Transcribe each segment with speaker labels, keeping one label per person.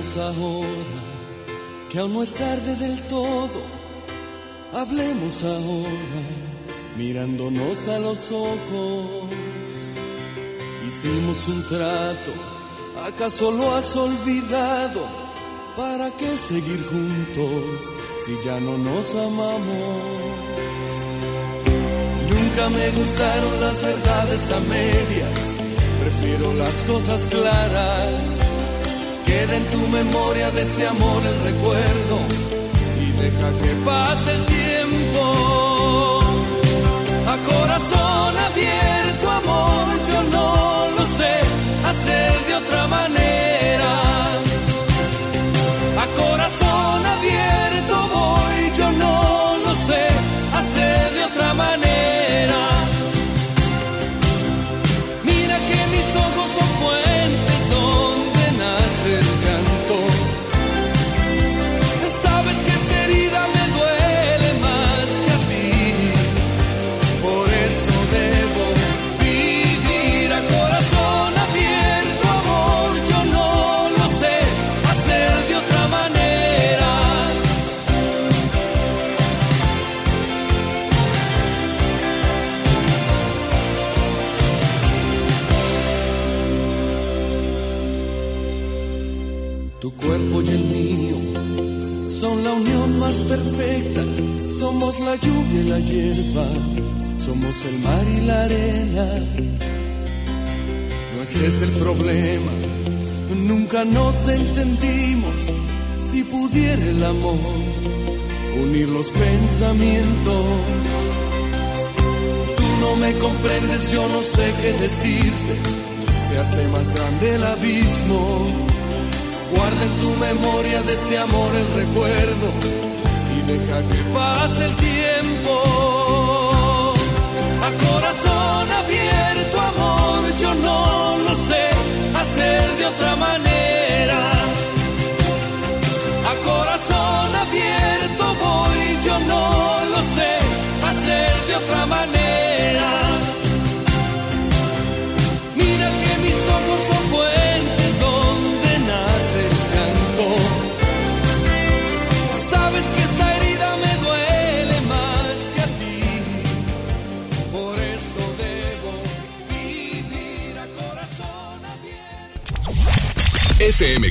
Speaker 1: Hablemos ahora, que aún no es tarde del todo. Hablemos ahora, mirándonos a los ojos. Hicimos un trato, ¿acaso lo has olvidado? ¿Para qué seguir juntos si ya no nos amamos? Nunca me gustaron las verdades a medias, prefiero las cosas claras Queda en tu memoria de este amor el recuerdo y deja que pase el tiempo. A corazón abierto, amor, yo no lo sé hacer de otra manera. Y la hierba, somos el mar y la arena. No ese es el problema, nunca nos entendimos. Si pudiera el amor unir los pensamientos, tú no me comprendes, yo no sé qué decirte. Se hace más grande el abismo. Guarda en tu memoria de este amor el recuerdo y deja que pase el tiempo. Yo no lo sé hacer de otra manera.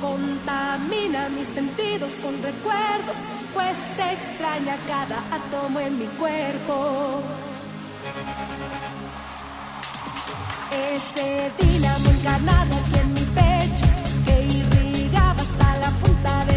Speaker 2: Contamina mis sentidos con recuerdos, pues te extraña cada átomo en mi cuerpo. Ese dinamo encarnado aquí en mi pecho que irrigaba hasta la punta de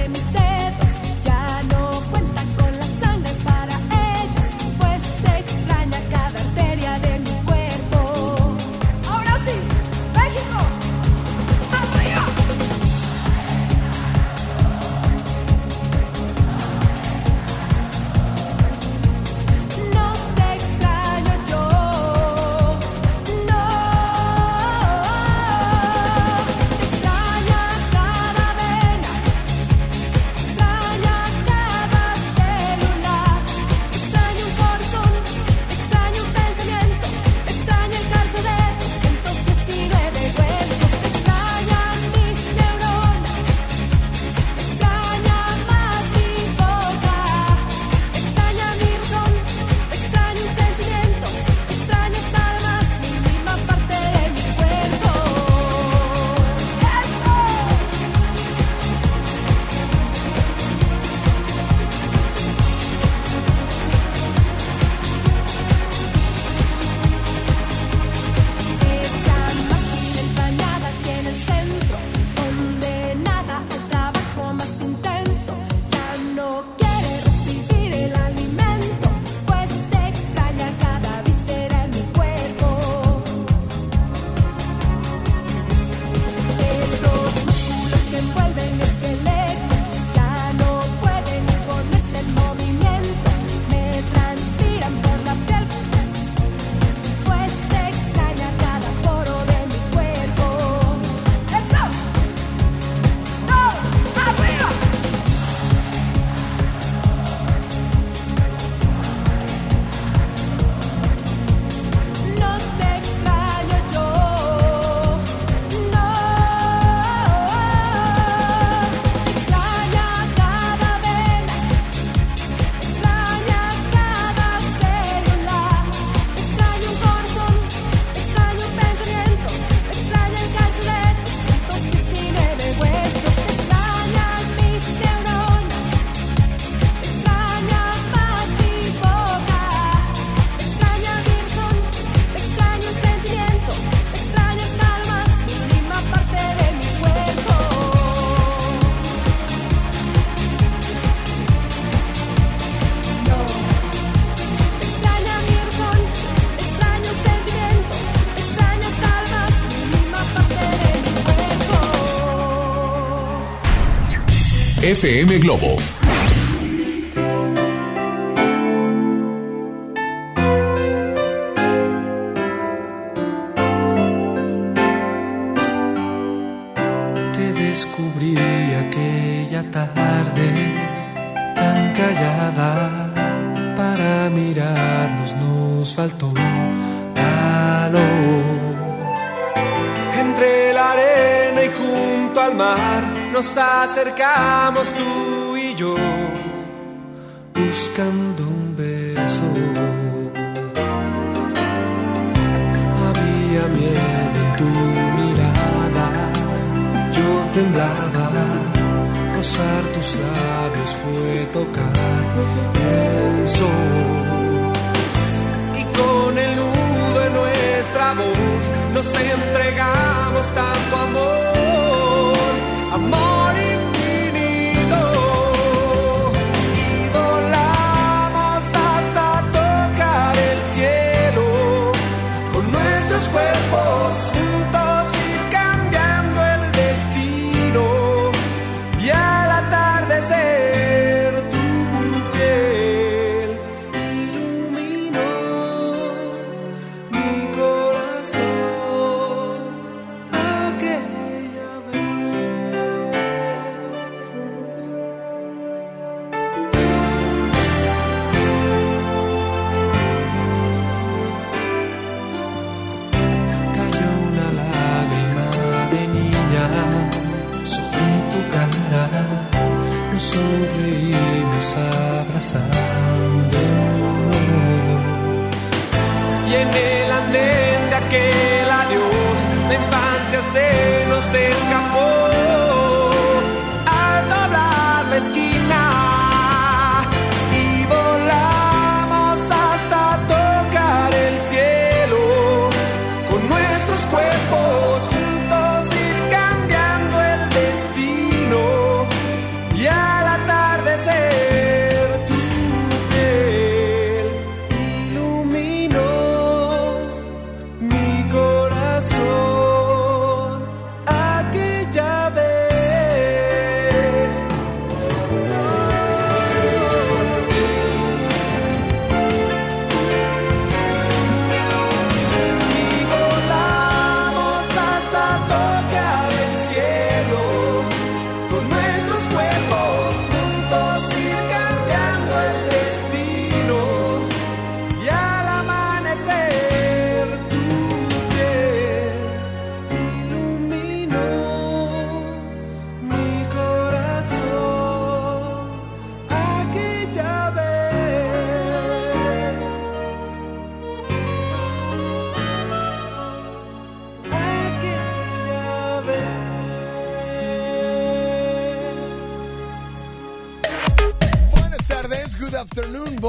Speaker 3: FM Globo.
Speaker 4: Nos acercamos tú y yo buscando un beso. Había miedo en tu mirada, yo temblaba. Rozar tus labios fue tocar el sol. Y con el nudo en nuestra voz nos entregamos tanto amor,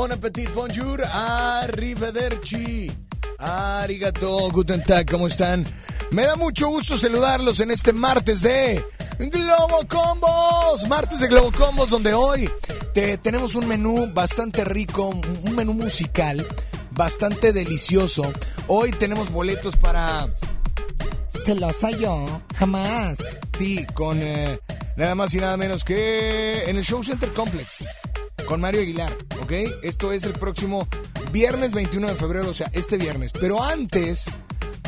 Speaker 5: bon appetit, bonjour, arrivederci, arigato, guten tag, ¿cómo están? Me da mucho gusto saludarlos en este martes de Globo Combos, martes de Globo Combos, donde hoy te, tenemos un menú bastante rico, un menú musical bastante delicioso. Hoy tenemos boletos para celosa yo, jamás. Sí, con eh, nada más y nada menos que en el Show Center Complex, con Mario Aguilar, ¿ok? Esto es el próximo viernes 21 de febrero, o sea, este viernes. Pero antes,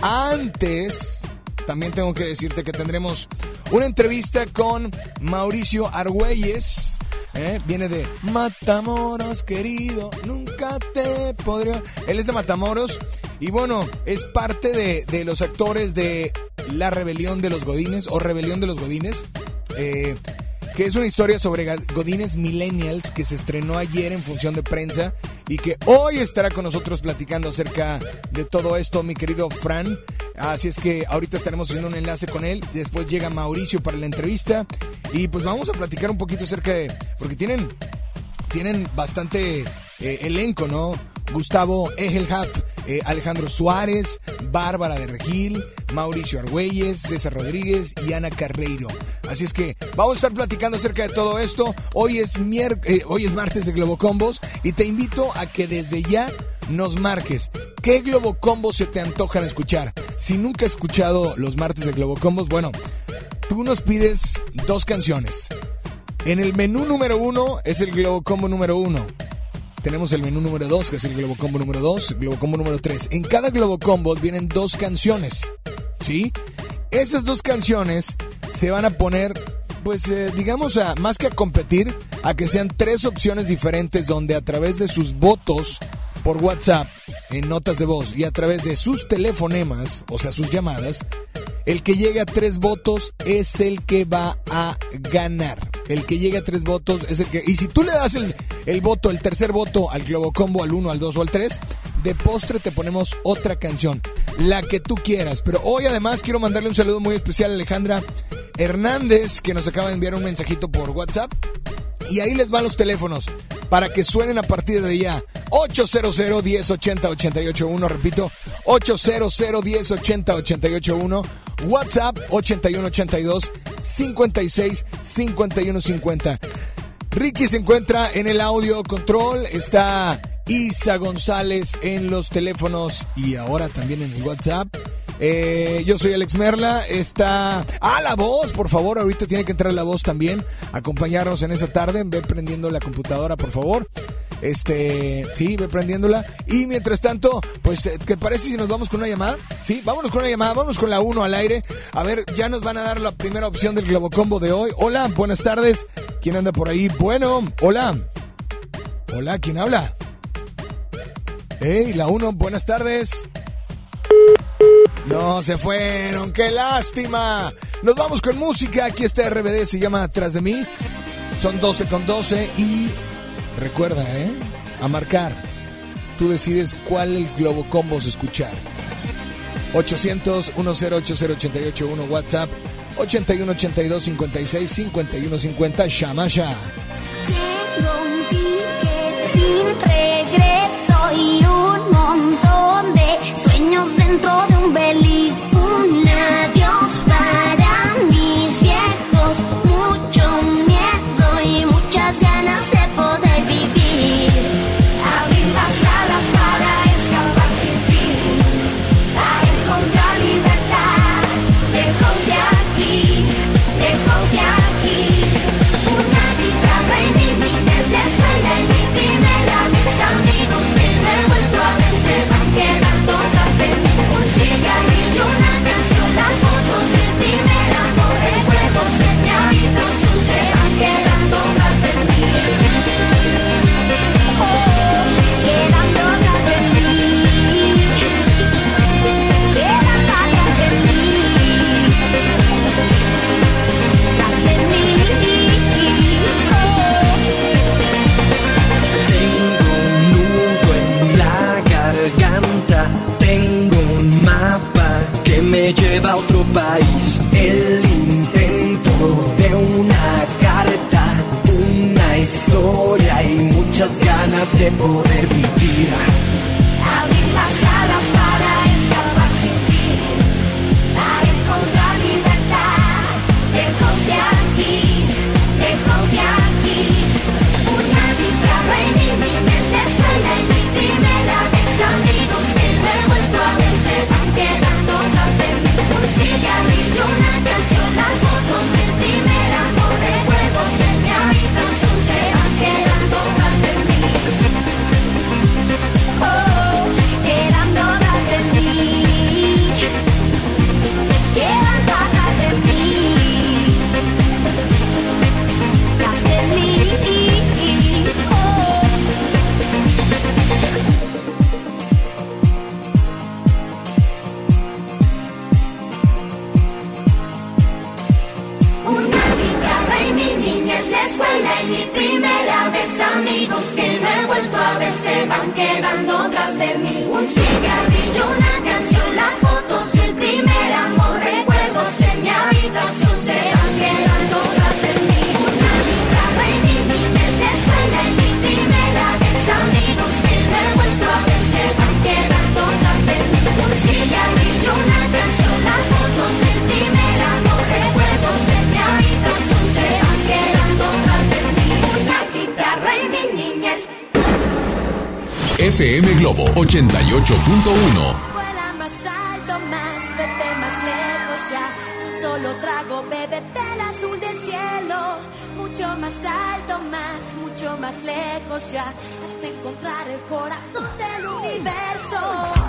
Speaker 5: antes, también tengo que decirte que tendremos una entrevista con Mauricio Argüelles. ¿eh? Viene de Matamoros, querido, nunca te podría... Él es de Matamoros y bueno, es parte de, de los actores de La Rebelión de los Godines o Rebelión de los Godines. eh, que es una historia sobre Godines Millennials que se estrenó ayer en función de prensa y que hoy estará con nosotros platicando acerca de todo esto, mi querido Fran. Así es que ahorita estaremos haciendo un enlace con él. Después llega Mauricio para la entrevista y pues vamos a platicar un poquito acerca de... Porque tienen, tienen bastante eh, elenco, ¿no? Gustavo Egelhat, eh, Alejandro Suárez, Bárbara de Regil, Mauricio Argüelles, César Rodríguez y Ana Carreiro. Así es que vamos a estar platicando acerca de todo esto. Hoy es, eh, hoy es martes de Globocombos y te invito a que desde ya nos marques qué Globocombos se te antojan escuchar. Si nunca has escuchado los martes de Globocombos, bueno, tú nos pides dos canciones. En el menú número uno es el Globo Combo número uno. Tenemos el menú número dos, que es el Globo Combo número dos, Globo Combo número tres. En cada Globo Combo vienen dos canciones, ¿sí? Esas dos canciones se van a poner, pues eh, digamos, a, más que a competir, a que sean tres opciones diferentes donde a través de sus votos por WhatsApp, en notas de voz y a través de sus telefonemas, o sea, sus llamadas, el que llegue a tres votos es el que va a ganar. El que llegue a tres votos es el que... Y si tú le das el, el voto, el tercer voto al Globo Combo, al 1, al 2 o al 3, de postre te ponemos otra canción, la que tú quieras. Pero hoy además quiero mandarle un saludo muy especial a Alejandra Hernández, que nos acaba de enviar un mensajito por WhatsApp. Y ahí les van los teléfonos para que suenen a partir de ya. 800 1080 881, repito, 800 1080 881, WhatsApp 8182 56 51 50. Ricky se encuentra en el audio control, está Isa González en los teléfonos y ahora también en el WhatsApp. Eh, yo soy Alex Merla. Está. Ah, la voz, por favor. Ahorita tiene que entrar la voz también. Acompañarnos en esa tarde. Ve prendiendo la computadora, por favor. Este, sí, ve prendiéndola. Y mientras tanto, pues, eh, ¿qué parece si nos vamos con una llamada? Sí, vámonos con una llamada, vámonos con la 1 al aire. A ver, ya nos van a dar la primera opción del Globocombo de hoy. Hola, buenas tardes. ¿Quién anda por ahí? Bueno, hola. Hola, ¿quién habla? Hey, la 1, buenas tardes. No se fueron, qué lástima. Nos vamos con música. Aquí está RBD, se llama Atrás de mí. Son 12 con 12 y recuerda, ¿eh? A marcar. Tú decides cuál el Globo Combos escuchar. 800 1080 WhatsApp 81 82 56 51 50 llama
Speaker 6: dentro de un. Un adiós para mis viejos, me
Speaker 7: lleva a otro país. El intento de una carta, una historia y muchas ganas de poder vivir.
Speaker 6: Mí.
Speaker 3: FM Globo 88.1.
Speaker 6: Vuela más alto, más, vete más lejos ya. Un solo trago, bébete el azul del cielo. Mucho más alto, más, mucho más lejos ya, hasta encontrar el corazón del universo.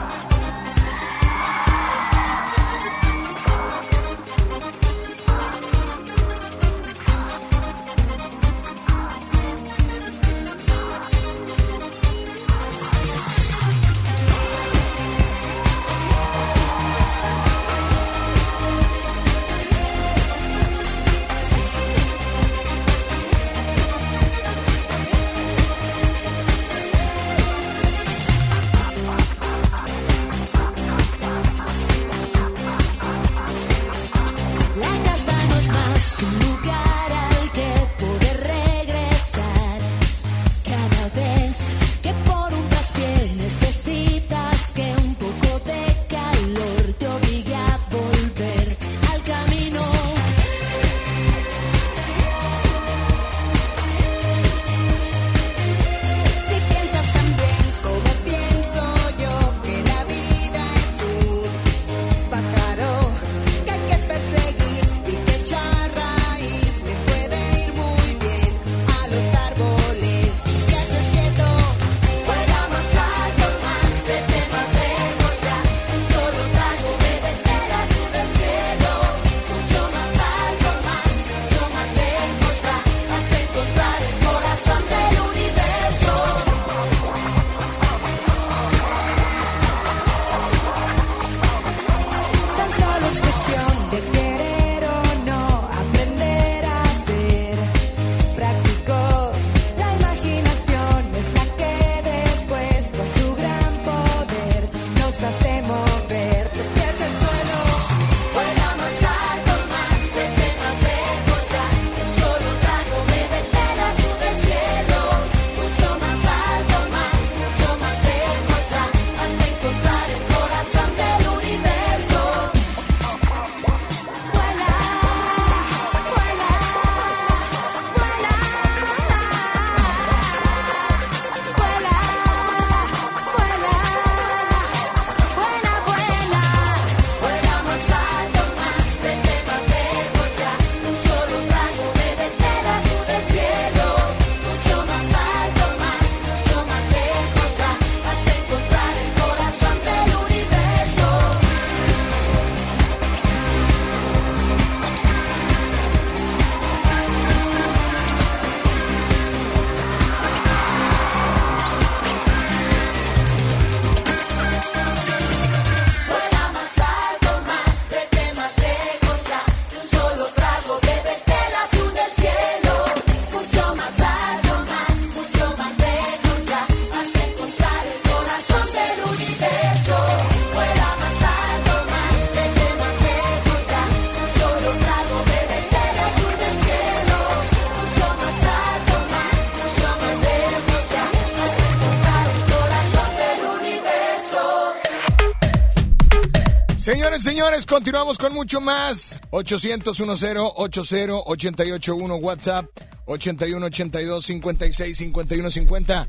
Speaker 5: Señores, continuamos con mucho más. 800-10-80-881 WhatsApp 81-82-56-51-50.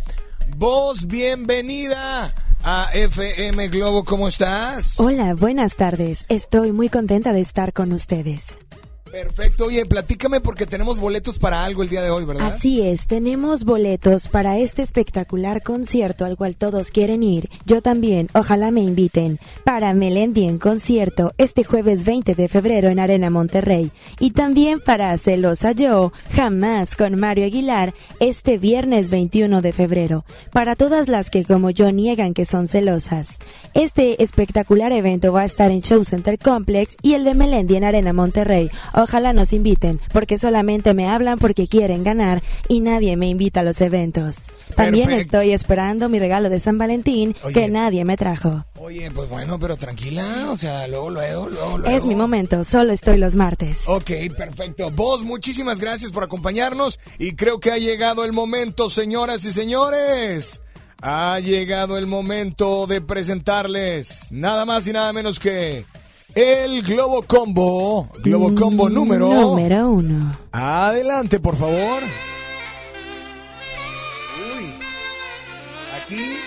Speaker 5: Vos, bienvenida a FM Globo, ¿cómo estás?
Speaker 8: Hola, buenas tardes. Estoy muy contenta de estar con ustedes.
Speaker 5: Perfecto, oye, platícame porque tenemos boletos para algo el día de hoy, ¿verdad?
Speaker 8: Así es, tenemos boletos para este espectacular concierto al cual todos quieren ir. Yo también, ojalá me inviten. Para Melendi en concierto este jueves 20 de febrero en Arena Monterrey. Y también para Celosa Yo, jamás con Mario Aguilar este viernes 21 de febrero. Para todas las que como yo niegan que son celosas. Este espectacular evento va a estar en Show Center Complex y el de Melendi en Arena Monterrey. Nos inviten, porque solamente me hablan porque quieren ganar y nadie me invita a los eventos. También estoy esperando mi regalo de San Valentín
Speaker 5: Oye.
Speaker 8: que nadie me trajo.
Speaker 5: Oye, pues bueno, pero tranquila, o sea, luego, luego, luego, luego.
Speaker 8: Es mi momento, solo estoy los martes.
Speaker 5: Ok, perfecto. Vos, muchísimas gracias por acompañarnos y creo que ha llegado el momento, señoras y señores. Ha llegado el momento de presentarles nada más y nada menos que el Globo Combo. Globo Combo número.
Speaker 8: Mm, Número uno.
Speaker 5: Adelante, por favor. Uy. Aquí,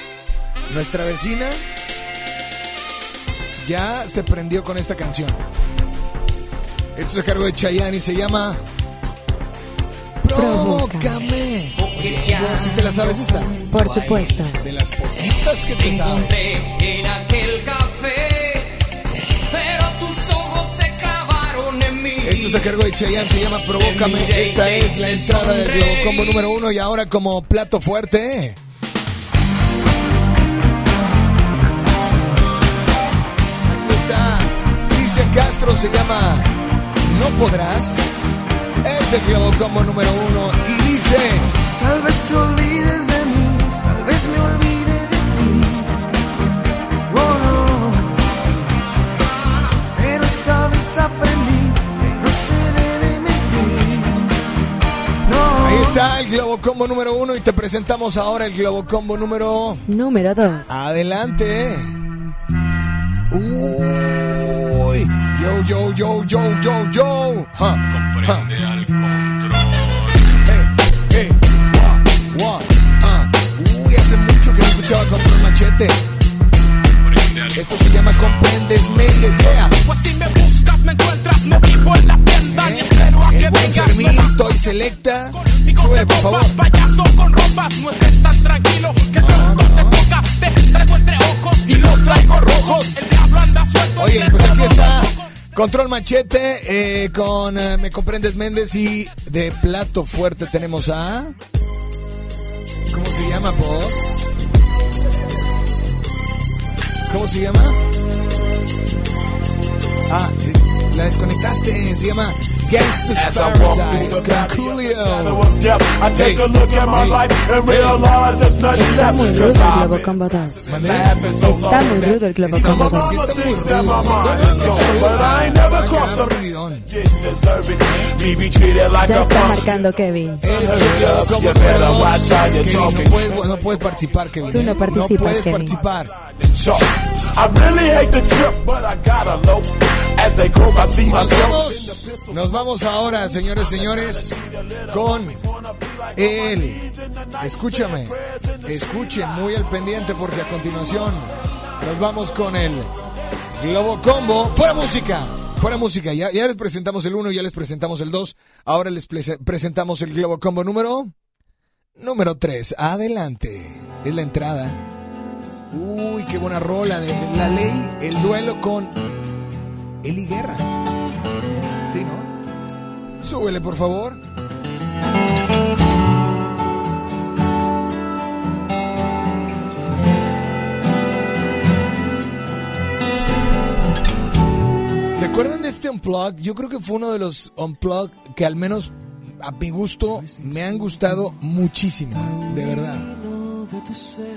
Speaker 5: nuestra vecina ya se prendió con esta canción. Esto es a cargo de Chayanne y se llama. Provócame. ¿Sí te la sabes esta?
Speaker 8: Por supuesto.
Speaker 5: De las poquitas que te sabes.
Speaker 9: encontré en aquel
Speaker 5: Esto es a cargo de Chayanne, se llama Provócame. Esta es la entrada del Combo número uno y ahora como plato fuerte. Aquí está Cristian Castro, se llama No Podrás. Es el Globo Combo número uno y dice...
Speaker 7: Tal vez te olvides de mí, tal vez me olvide
Speaker 5: está el Globo Combo número uno y te presentamos ahora el Globo Combo número...
Speaker 8: Número 2.
Speaker 5: Adelante. Uy. Yo, yo, yo, yo, yo, yo. Ja, ja.
Speaker 3: al control.
Speaker 5: Hey, hey. Wah, wah, ah. Uy, hace mucho que no escuchaba Control Machete. Esto se llama Comprendes Méndez, yeah.
Speaker 9: Pues si me buscas, me encuentras, me vivo en la tienda y espero a que vengas.
Speaker 5: Fermín, Toy Selecta. Súbele, por favor.
Speaker 9: payaso con ropas, no estés tan tranquilo que pronto te toca. Te traigo entre ojos y los traigo rojos. El diablo anda suelto.
Speaker 5: Oye, pues aquí está. Control Machete eh, con eh, Me Comprendes Méndez y de plato fuerte tenemos a... ¿Cómo se llama, vos? ¿Cómo se llama? Ah, eh, la desconectaste, se llama Gangsta's Paradise con Coolio.
Speaker 10: I take a look at my life and realize there's nothing
Speaker 8: Está
Speaker 10: left.
Speaker 8: muy rudo el Globo Combo 2.
Speaker 5: ¿Mandé?
Speaker 8: Está muy rudo el Globo 2.
Speaker 5: sí está muy
Speaker 10: That my
Speaker 5: rudo.
Speaker 10: mind is gone, but I ain't never crossed the
Speaker 5: Perdidón.
Speaker 10: didn't deserve it. Me be treated like
Speaker 8: Ya
Speaker 10: a
Speaker 8: está marcando Kevin.
Speaker 5: El Globo no
Speaker 10: talking.
Speaker 5: puedes, no puedes participar, Kevin.
Speaker 8: Tú no
Speaker 5: ¿eh?
Speaker 8: participas,
Speaker 5: No puedes
Speaker 8: Kevin.
Speaker 5: participar.
Speaker 10: I really hate the trip, but I gotta low. As they croak, I see myself.
Speaker 5: nos vamos ahora, señores, señores, con el. Escúchame, escuchen muy al pendiente porque a continuación nos vamos con el Globo Combo. ¡Fuera música! Fuera música, ya, les presentamos el 1, ya les presentamos el 2, ahora les prese- presentamos el Globo Combo número número 3. Adelante, es la entrada. Uy, qué buena rola de, de la ley, el duelo con Eli Guerra. Súbele, por favor. ¿Se acuerdan de este Unplug? Yo creo que fue uno de los Unplug que al menos a mi gusto me han gustado muchísimo, de verdad.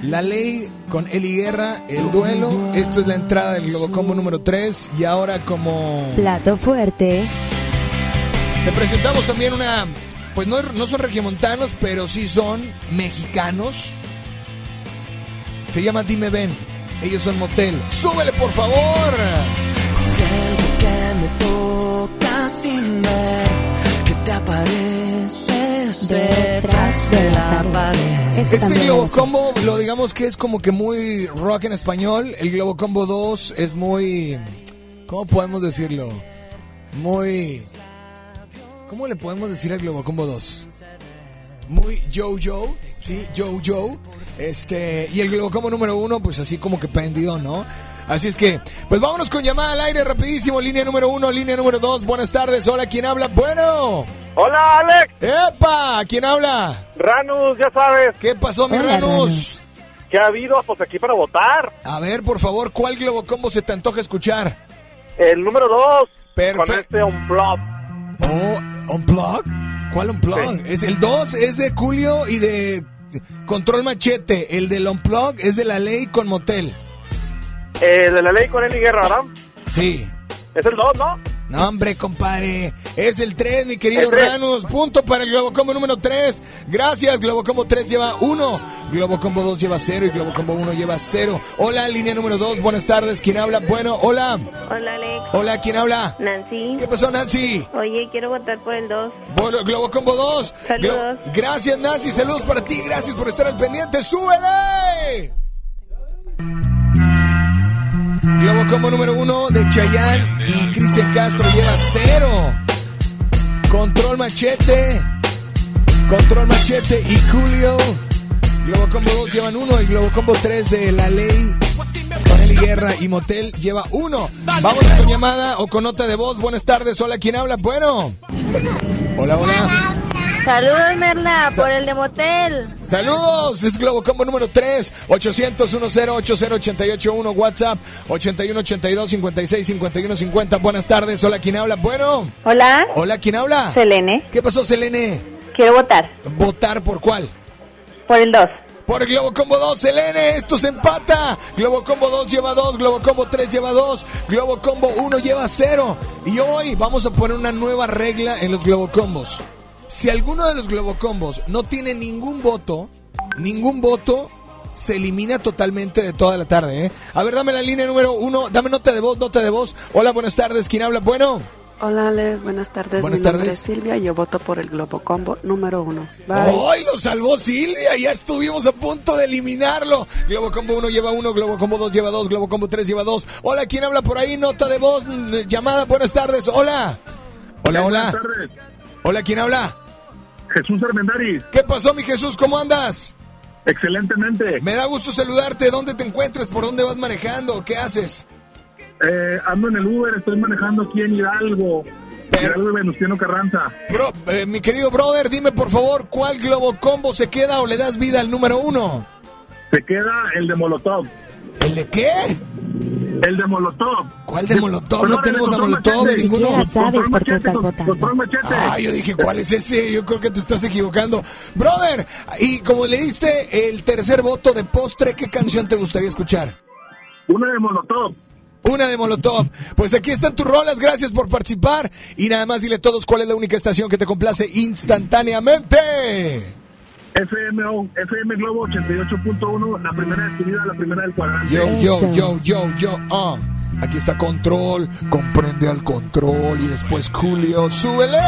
Speaker 5: La ley con Eli Guerra, el duelo. Esto es la entrada del Globocombo número 3. Y ahora como...
Speaker 8: Plato fuerte.
Speaker 5: Te presentamos también una... Pues no, no son regiomontanos, pero sí son mexicanos. Se llama Dime Ven. Ellos son Motel. ¡Súbele, por favor!
Speaker 7: Siento que me toca sin ver que te apareces detrás de la pared.
Speaker 8: Ese
Speaker 5: Este Globo. Combo, lo digamos que es como que muy rock en español. El Globo Combo 2 es muy. ¿Cómo podemos decirlo? Muy. ¿Cómo le podemos decir al Globo Combo 2? Muy Joe-Joe, ¿sí? Joe-Joe. Este, y el Globo Combo número 1, pues así como que prendido, ¿no? Así es que, pues vámonos con llamada al aire rapidísimo. Línea número 1, línea número 2. Buenas tardes. Hola, ¿quién habla? Bueno.
Speaker 11: Hola Alex,
Speaker 5: ¡Epa! ¿Quién habla?
Speaker 11: Ranus, ya sabes,
Speaker 5: ¿Qué pasó, mi
Speaker 8: Hola,
Speaker 5: Ranus?
Speaker 8: Ranus.
Speaker 11: ¿qué ha habido? Pues aquí para votar.
Speaker 5: A ver, por favor, ¿cuál Globo Combo se te antoja escuchar?
Speaker 11: El número dos,
Speaker 5: Perfecto.
Speaker 11: con este Unplug.
Speaker 5: Oh, ¿Unplug? ¿Cuál Unplug? Es el 2 es de Julio y de Control Machete. El del Unplug es de la ley con Motel.
Speaker 11: Eh, de la ley con Eli Guerra, ¿verdad?
Speaker 5: Sí.
Speaker 11: Es el dos, ¿no?
Speaker 5: No, hombre, compadre. Es el 3, mi querido. Ranus. Punto para el Globo Combo número 3. Gracias. Globo Combo 3 lleva 1. Globo Combo 2 lleva 0 y Globo Combo 1 lleva 0. Hola, línea número 2. Buenas tardes. ¿Quién habla? Bueno, hola.
Speaker 12: Hola Alex,
Speaker 5: Hola, ¿quién habla?
Speaker 12: Nancy.
Speaker 5: ¿Qué pasó, Nancy?
Speaker 12: Oye, quiero votar por el 2.
Speaker 5: Bueno, Globo Combo 2.
Speaker 12: Saludos.
Speaker 5: Gracias, Nancy. Saludos para ti. Gracias por estar al pendiente. ¡Súbele! Globo Combo número 1 de Chayanne y Cristian Castro lleva 0. Control Machete Control Machete y Julio. Globo Combo 2 llevan uno y Globo Combo 3 de La Ley. Eli Guerra y Motel lleva uno. Vamos con llamada o con nota de voz. Buenas tardes. Hola, ¿quién habla? Bueno. Hola, hola.
Speaker 12: Saludos, Merla, por el de motel.
Speaker 5: Saludos, es Globo Combo número 3, 800-1080-881, WhatsApp 8182-565150. Buenas tardes, hola, ¿quién habla? Bueno.
Speaker 12: Hola,
Speaker 5: Hola, ¿quién habla?
Speaker 12: Selene.
Speaker 5: ¿Qué pasó, Selene?
Speaker 12: Quiero votar
Speaker 5: ¿Votar por cuál?
Speaker 12: por el 2.
Speaker 5: Por el Globo Combo 2, Selene, esto se empata. Globo Combo 2 lleva 2, Globo Combo 3 lleva 2, Globo Combo 1 lleva 0. Y hoy vamos a poner una nueva regla en los Globo Combos. Si alguno de los Globo Combos no tiene ningún voto, ningún voto, se elimina totalmente de toda la tarde, ¿eh? A ver, dame la línea número 1, dame nota de voz, nota de voz. Hola, buenas tardes, ¿quién habla? Bueno.
Speaker 13: Hola Ale, buenas tardes.
Speaker 5: Buenas
Speaker 13: Mi nombre
Speaker 5: tardes.
Speaker 13: es Silvia y yo voto por el Globo Combo número uno. Bye.
Speaker 5: ¡Ay, lo salvó Silvia! Ya estuvimos a punto de eliminarlo. Globo Combo 1 lleva 1, Globo Combo 2 lleva 2, Globo Combo 3 lleva 2. Hola, ¿quién habla por ahí? Nota de voz, llamada, buenas tardes. Hola. Hola, hola.
Speaker 14: tardes.
Speaker 5: Hola, ¿quién habla?
Speaker 14: Jesús Armendariz.
Speaker 5: ¿Qué pasó, mi Jesús? ¿Cómo andas?
Speaker 14: Excelentemente.
Speaker 5: Me da gusto saludarte. ¿Dónde te encuentras? ¿Por dónde vas manejando? ¿Qué haces?
Speaker 14: Eh, ando en el Uber, estoy manejando aquí en Hidalgo. Hidalgo y Venustiano Carranza.
Speaker 5: Bro, eh, mi querido brother, dime por favor, ¿cuál Globo Combo se queda o le das vida al número uno?
Speaker 14: Se queda el de Molotov.
Speaker 5: ¿El de qué?
Speaker 14: El de Molotov.
Speaker 5: ¿Cuál de Molotov? No tenemos a Molotov,
Speaker 14: machete.
Speaker 5: ninguno.
Speaker 8: Ni siquiera sabes por qué estás votando.
Speaker 5: Ah, yo dije, ¿cuál es ese? Yo creo que te estás equivocando. Brother, y como le diste el tercer voto de postre, ¿qué canción te gustaría escuchar?
Speaker 14: Una de Molotov.
Speaker 5: Una de Molotov. Pues aquí están tus rolas, gracias por participar. Y nada más dile a todos cuál es la única estación que te complace instantáneamente.
Speaker 14: FMO, FM Globo 88.1, la primera de tu vida, la primera del cuadrante.
Speaker 5: Yo, yo, yo, yo, yo, ah. Aquí está Control, comprende al Control y después Julio, súbele.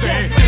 Speaker 9: Bombay.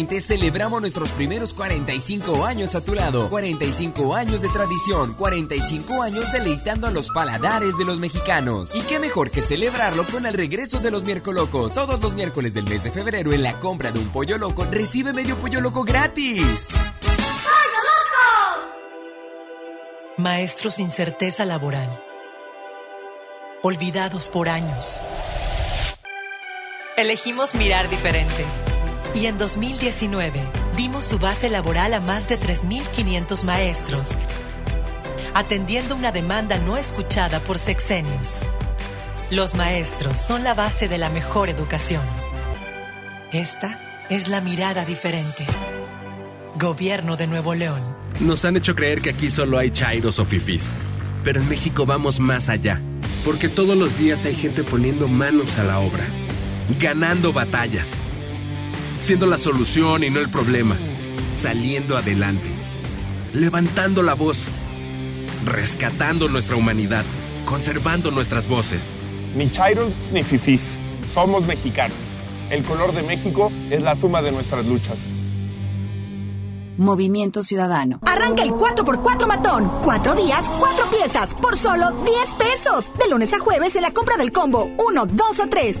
Speaker 15: 2020 celebramos nuestros primeros 45 años a tu lado. 45 años de tradición, 45 años deleitando a los paladares de los mexicanos. Y qué mejor que celebrarlo con el regreso de los miércolocos. Todos los miércoles del mes de febrero en la compra de un pollo loco recibe medio pollo loco gratis.
Speaker 16: Maestros sin certeza laboral. Olvidados por años. Elegimos mirar diferente. Y en 2019 dimos su base laboral a más de 3.500 maestros, atendiendo una demanda no escuchada por sexenios. Los maestros son la base de la mejor educación. Esta es la mirada diferente. Gobierno de Nuevo León.
Speaker 17: Nos han hecho creer que aquí solo hay chairos o fifís. Pero en México vamos más allá. Porque todos los días hay gente poniendo manos a la obra. Ganando batallas. Siendo la solución y no el problema. Saliendo adelante. Levantando la voz. Rescatando nuestra humanidad. Conservando nuestras voces.
Speaker 14: Ni chairos ni fifís. Somos mexicanos. El color de México es la suma de nuestras luchas.
Speaker 18: Movimiento Ciudadano.
Speaker 19: Arranca el 4x4 matón. Cuatro días, cuatro piezas, por solo 10 pesos. De lunes a jueves en la compra del combo 1, 2 o 3.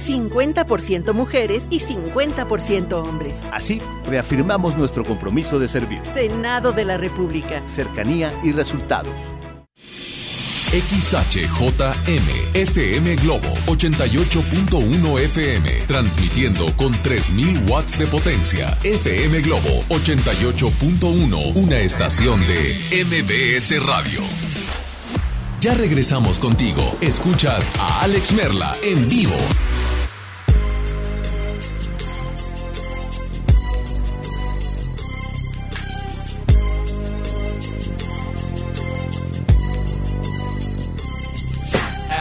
Speaker 20: 50% mujeres y 50% hombres.
Speaker 21: Así, reafirmamos nuestro compromiso de servir.
Speaker 20: Senado de la República.
Speaker 21: Cercanía y resultados.
Speaker 3: XHJM FM Globo 88.1 FM transmitiendo con 3000 watts de potencia. FM Globo 88.1 una estación de MBS Radio. Ya regresamos contigo. Escuchas a Alex Merla en vivo.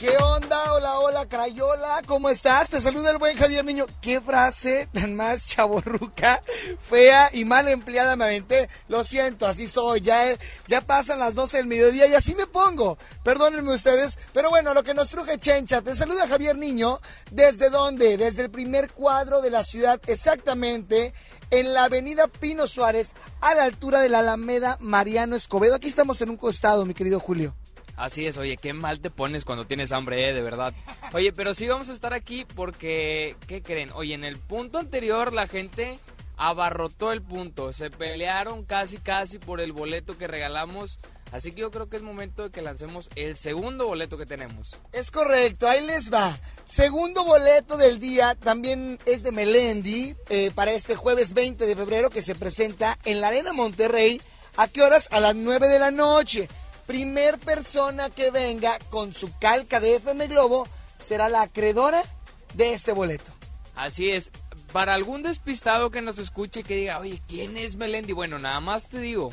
Speaker 22: ¿Qué onda? Hola, hola, Crayola, ¿cómo estás? Te saluda el buen Javier Niño. ¿Qué frase tan más chaborruca, fea y mal empleada me aventé? Lo siento, así soy. Ya, ya pasan las 12 del mediodía y así me pongo. Perdónenme ustedes, pero bueno, lo que nos truje Chencha. Te saluda Javier Niño. ¿Desde dónde? Desde el primer cuadro de la ciudad, exactamente en la avenida Pino Suárez, a la altura de la Alameda Mariano Escobedo. Aquí estamos en un costado, mi querido Julio.
Speaker 23: Así es, oye, qué mal te pones cuando tienes hambre, eh, de verdad. Oye, pero sí vamos a estar aquí porque, ¿qué creen? Oye, en el punto anterior la gente abarrotó el punto, se pelearon casi casi por el boleto que regalamos, así que yo creo que es momento de que lancemos el segundo boleto que tenemos.
Speaker 22: Es correcto, ahí les va. Segundo boleto del día también es de Melendi eh, para este jueves 20 de febrero que se presenta en la Arena Monterrey. ¿A qué horas? A las 9 de la noche. Primer persona que venga con su calca de FM Globo será la acreedora de este boleto.
Speaker 23: Así es, para algún despistado que nos escuche que diga, oye, ¿quién es Melendi? Bueno, nada más te digo,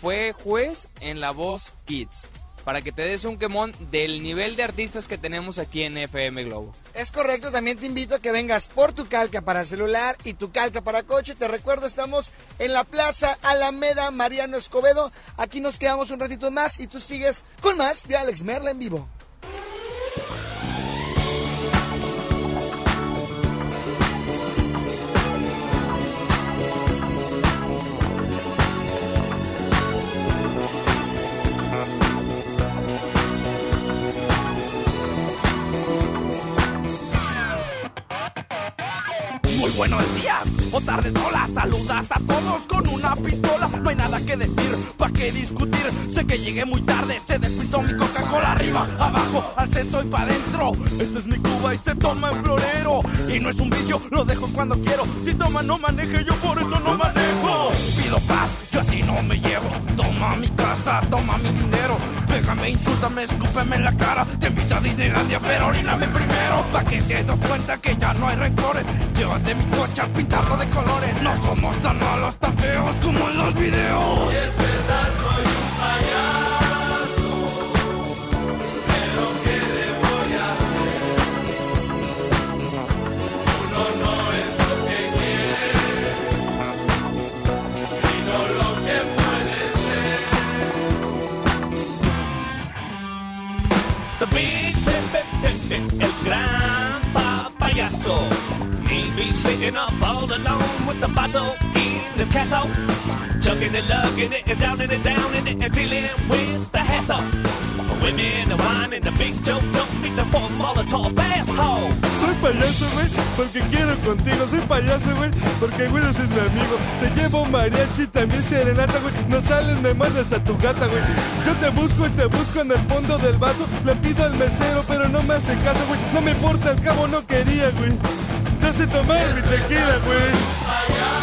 Speaker 23: fue juez en La Voz Kids. Para que te des un quemón del nivel de artistas que tenemos aquí en FM Globo.
Speaker 22: Es correcto, también te invito a que vengas por tu calca para celular y tu calca para coche. Te recuerdo, estamos en la Plaza Alameda Mariano Escobedo. Aquí nos quedamos un ratito más y tú sigues con más de Alex Merla en vivo.
Speaker 9: O tardes, hola, saludas a todos con una pistola. No hay nada que decir, pa' qué discutir. Sé que llegué muy tarde, se despintó mi Coca-Cola arriba, abajo, al centro y pa' adentro. Esta es mi Cuba y se toma en florero. Y no es un vicio, lo dejo cuando quiero. Si toma, no maneje, yo por eso no manejo. Pido paz, yo así no me llevo. Toma mi casa, toma mi dinero. Pégame, insúltame, escúpeme en la cara. Te invito a Disneylandia, pero oríname primero. Pa' que te das cuenta que ya no hay rencores. Llévate mi coche a pintarlo de colores. No somos tan malos, tan feos como en los videos.
Speaker 24: Es verdad,
Speaker 9: castle. He be sitting up all alone with the bottle in his castle. Chugging it, lugging it, and downing it down, it, and dealing with the hassle. Women, the wine, and the big joke don't beat the four Molotov asshole.
Speaker 25: Soy payaso, güey, porque quiero contigo. Soy payaso, güey, porque güey eres mi amigo. Te llevo mariachi, también serenata, güey. No sales, me mandas a tu gata, güey. Yo te busco y te busco en el fondo del vaso. Le pido al mesero, pero no me hace caso, güey. No me importa, al cabo no quería, güey. Te hace tomar mi tequila, güey.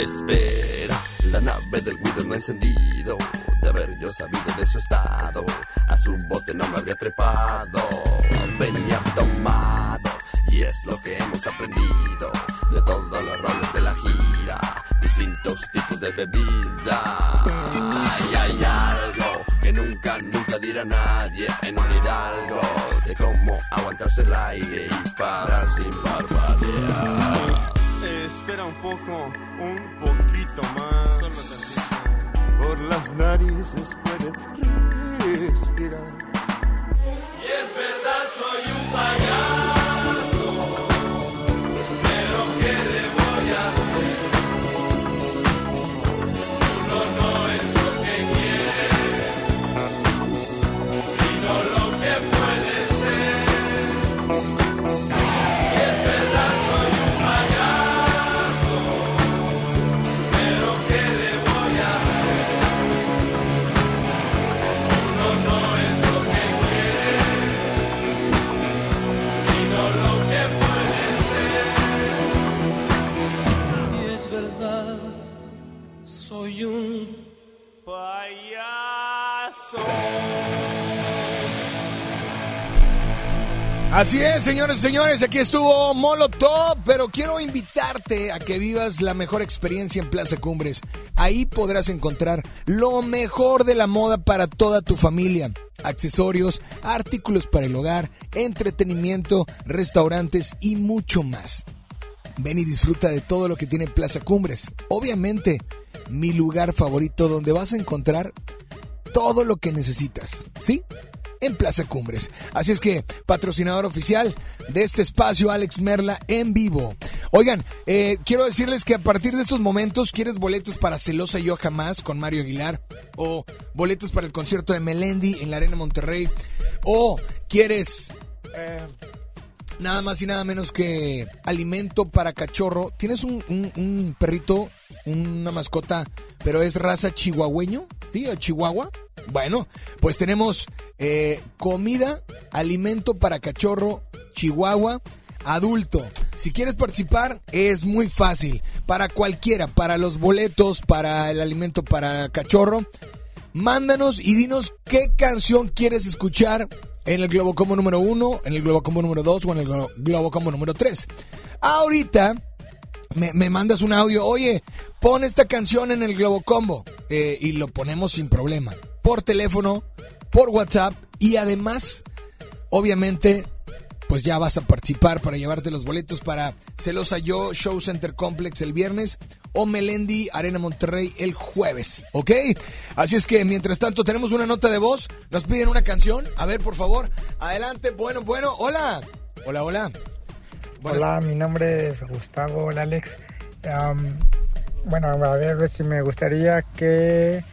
Speaker 26: Espera, la nave del Guido no ha encendido. De haber yo sabido de su estado, a su bote no me habría trepado. Venía tomado, y es lo que hemos aprendido de todos los roles de la gira. Distintos tipos de bebida. Hay, hay algo que nunca, nunca dirá nadie en un hidalgo. De cómo aguantarse el aire y parar sin barbarear.
Speaker 25: Un poco, un poquito más. Por las narices puedes
Speaker 5: Así es, señores y señores, aquí estuvo Molotov, pero quiero invitarte a que vivas la mejor experiencia en Plaza Cumbres. Ahí podrás encontrar lo mejor de la moda para toda tu familia. Accesorios, artículos para el hogar, entretenimiento, restaurantes y mucho más. Ven y disfruta de todo lo que tiene Plaza Cumbres. Obviamente, mi lugar favorito donde vas a encontrar todo lo que necesitas. ¿Sí? En Plaza Cumbres. Así es que, patrocinador oficial de este espacio, Alex Merla en vivo. Oigan, eh, quiero decirles que a partir de estos momentos, ¿quieres boletos para Celosa Yo Jamás con Mario Aguilar? ¿O boletos para el concierto de Melendi en la Arena Monterrey? ¿O quieres... eh, nada más y nada menos que alimento para cachorro. ¿Tienes un, perrito, una mascota, pero es raza chihuahueño? ¿Sí? ¿O chihuahua? Bueno, pues tenemos eh, comida, alimento para cachorro, chihuahua, adulto. Si quieres participar, es muy fácil. Para cualquiera, para los boletos, para el alimento para cachorro, mándanos y dinos qué canción quieres escuchar en el Globo Combo número 1, en el Globo Combo número 2 o en el Glo- Globo Combo número 3. Ahorita me, me mandas un audio, oye, pon esta canción en el Globo Combo eh, y lo ponemos sin problema. Por teléfono, por WhatsApp y además, obviamente, pues ya vas a participar para llevarte los boletos para Celosa Yo Show Center Complex el viernes o Melendi Arena Monterrey el jueves, ¿ok? Así es que mientras tanto tenemos una nota de voz, nos piden una canción, a ver por favor, adelante, bueno, bueno, hola, hola, hola.
Speaker 27: Hola, mi nombre es Gustavo, Alex. Bueno, a ver si me gustaría que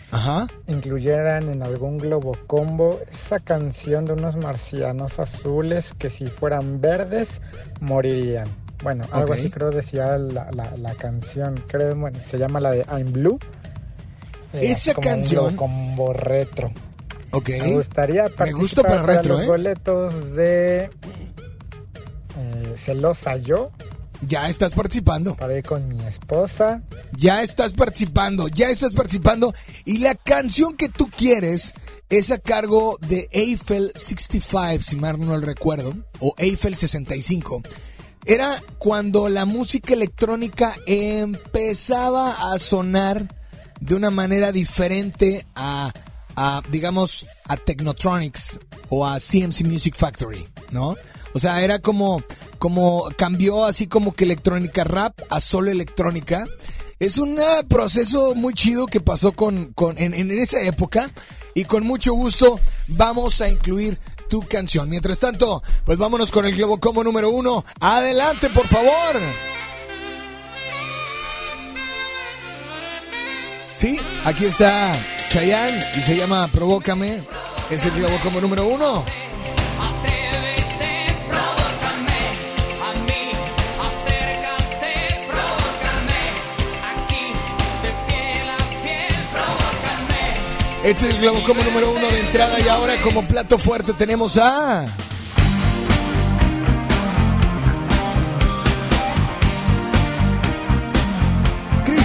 Speaker 27: incluyeran en algún globo combo esa canción de unos marcianos azules que si fueran verdes morirían. Bueno, algo así creo decía la, la- la canción, creo, bueno, se llama la de I'm Blue. Eh,
Speaker 5: Esa canción-
Speaker 27: globo combo retro.
Speaker 5: Ok.
Speaker 27: Me gustaría
Speaker 5: Me gusta para retro,
Speaker 27: los
Speaker 5: ¿eh?
Speaker 27: boletos de eh, Celosa Yo.
Speaker 5: Ya estás participando.
Speaker 27: Para ir con mi esposa.
Speaker 5: Ya estás participando, ya estás participando. Y la canción que tú quieres es a cargo de Eiffel 65, si mal no lo recuerdo, o Eiffel 65. Era cuando la música electrónica empezaba a sonar de una manera diferente a, a, digamos, a Technotronics o a CMC Music Factory, ¿no? O sea, era como como cambió así como que electrónica rap a solo electrónica. Es un proceso muy chido que pasó con, con en, en esa época y con mucho gusto vamos a incluir tu canción. Mientras tanto, pues vámonos con el Globo Combo número uno. Adelante, por favor. Sí, aquí está Y se llama Provócame. Es el Globo Combo número uno. Este es el Globo Combo número uno de entrada y ahora como plato fuerte tenemos a...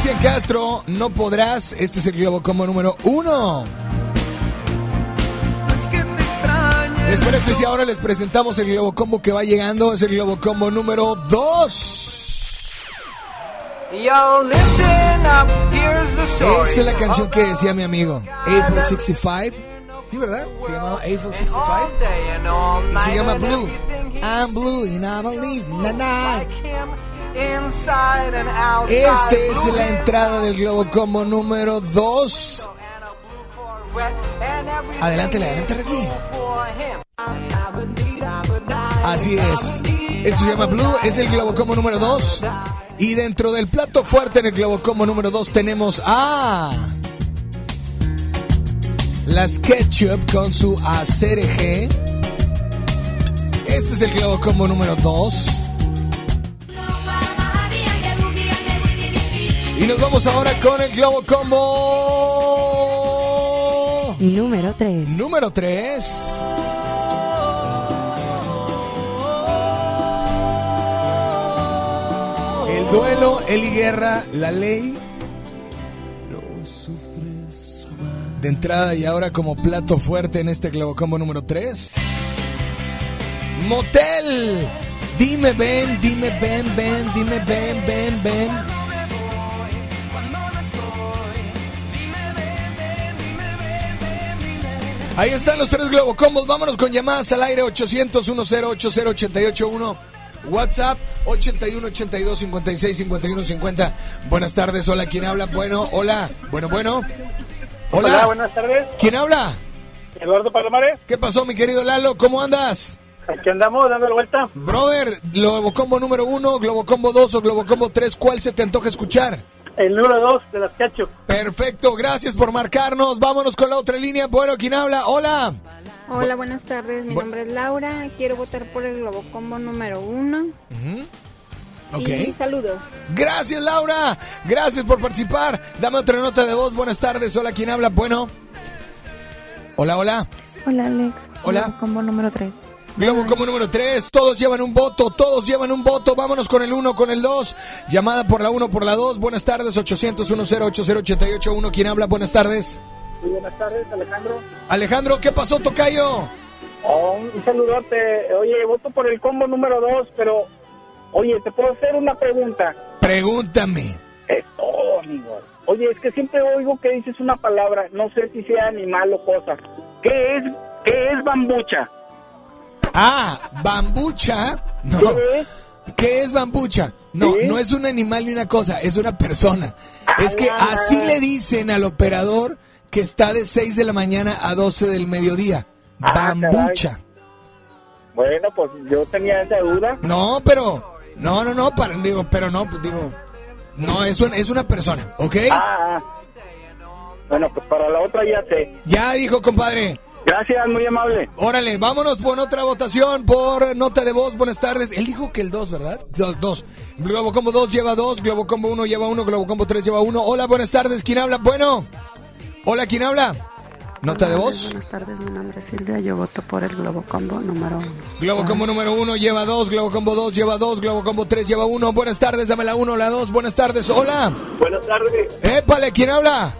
Speaker 5: Cristian Castro, no podrás. Este es el Globo Combo número uno. ¿Les parece si ahora les presentamos el Globo Combo que va llegando? Es el Globo Combo número dos. Esta es la canción que decía mi amigo, Eiffel 65. Sí, ¿verdad? Se llamaba Eiffel 65. Y se llama Blue. I'm blue and I believe na, na. Esta es la entrada del Globo Combo número 2. Adelante, adelante, Ricky. Así es. Esto se llama Blue, es el Globo Combo número 2. Y dentro del plato fuerte en el Globo Combo número 2 tenemos a. Las Ketchup con su ACRG. Este es el Globo Combo número 2. Y nos vamos ahora con el Globo Combo.
Speaker 28: Número 3.
Speaker 5: Número 3. El duelo, el y guerra, la ley. De entrada y ahora como plato fuerte en este Globocombo número 3. Motel. Dime ven, dime ven, ven, dime ven, ven, ven. Ahí están los tres Globocombos. Vámonos con llamadas al aire 800 1080 881 WhatsApp 81 82 56 51 50. Buenas tardes, hola, ¿quién habla? Bueno, hola, bueno, bueno. Hola,
Speaker 29: Hola, buenas tardes.
Speaker 5: ¿quién habla?
Speaker 29: Eduardo Palomares.
Speaker 5: ¿Qué pasó, mi querido Lalo? ¿Cómo andas?
Speaker 29: Aquí andamos dando la vuelta.
Speaker 5: Brother, Globocombo número uno, Globocombo 2 o Globocombo 3, ¿cuál se te antoja escuchar?
Speaker 29: El número 2 de las Ketchup.
Speaker 5: Perfecto, gracias por marcarnos. Vámonos con la otra línea. Bueno, ¿quién habla? Hola.
Speaker 30: Hola, buenas tardes. Mi
Speaker 5: Bu-
Speaker 30: nombre es Laura. Quiero votar por el Globocombo número uno.
Speaker 5: Ok.
Speaker 30: Y saludos.
Speaker 5: Gracias, Laura. Gracias por participar. Dame otra nota de voz. Buenas tardes. Hola, ¿quién habla? Bueno. Hola, hola.
Speaker 28: Hola, Alex.
Speaker 5: Hola.
Speaker 28: Combo número 3.
Speaker 5: Globo como número 3, todos llevan un voto, todos llevan un voto, vámonos con el 1, con el 2, llamada por la 1, por la 2, buenas tardes, 800 10 80881 ¿quién habla? Buenas tardes.
Speaker 29: Muy buenas tardes, Alejandro.
Speaker 5: Alejandro, ¿qué pasó, Tocayo?
Speaker 29: Oh, un saludote. Oye, voto por el combo número 2, pero... Oye, ¿te puedo hacer una pregunta?
Speaker 5: Pregúntame.
Speaker 29: Es todo, amigo. Oye, es que siempre oigo que dices una palabra, no sé si sea animal o cosa. ¿Qué es, qué es bambucha?
Speaker 5: Ah, bambucha. No. ¿Qué es bambucha? No, no es un animal ni una cosa, es una persona. Es que así le dicen al operador que está de 6 de la mañana a 12 del mediodía. Bambucha.
Speaker 29: Bueno, pues yo tenía esa duda.
Speaker 5: No, pero no, no, no, para, digo, pero no, pues, digo, no es una, es una persona, ¿ok?
Speaker 29: Ah, ah. Bueno, pues para la otra ya sé.
Speaker 5: Ya dijo, compadre.
Speaker 29: Gracias, muy amable.
Speaker 5: Órale, vámonos por otra votación por nota de voz. Buenas tardes. Él dijo que el 2, ¿verdad? Dos, dos. Globo Combo 2 lleva 2, Globo Combo 1 lleva 1, Globo Combo 3 lleva 1. Hola, buenas tardes. ¿Quién habla? Bueno. Hola, ¿quién habla? Nota de voz.
Speaker 28: Buenas tardes, mi nombre es Silvia. Yo voto por el Globo Combo número 1.
Speaker 5: Globo Combo número 1 lleva 2, Globo Combo 2 lleva 2, Globo Combo 3 lleva 1. Buenas tardes, dame la 1, la 2. Buenas tardes. Hola.
Speaker 29: Buenas tardes.
Speaker 5: Épale, ¿quién habla?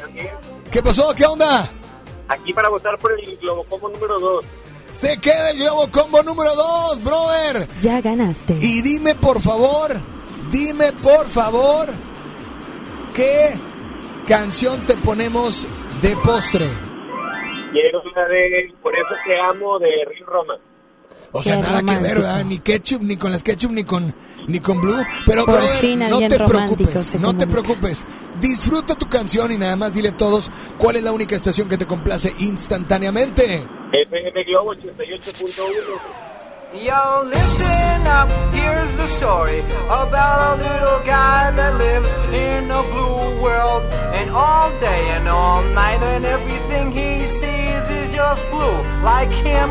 Speaker 29: También.
Speaker 5: ¿Qué pasó? ¿Qué onda?
Speaker 29: Aquí para votar por el Globocombo número 2.
Speaker 5: Se queda el Globo Combo número 2, brother.
Speaker 28: Ya ganaste.
Speaker 5: Y dime por favor, dime por favor, ¿qué canción te ponemos de postre?
Speaker 29: Quiero una de Por eso te amo de Río Roma.
Speaker 5: O sea,
Speaker 8: Qué
Speaker 5: nada que ver,
Speaker 8: romántico.
Speaker 5: ¿verdad? Ni ketchup, ni con las ketchup, ni con, ni con blue. Pero,
Speaker 8: Por
Speaker 5: brother,
Speaker 8: fin
Speaker 5: no te
Speaker 8: romántico
Speaker 5: preocupes, no te preocupes. Disfruta tu canción y nada más dile a todos cuál es la única estación que te complace instantáneamente.
Speaker 29: FM Globo 88.1.
Speaker 31: Yo, listen up, here's the story about a little guy that lives in a blue world. And all day and all night, and everything he sees is just blue. Like him,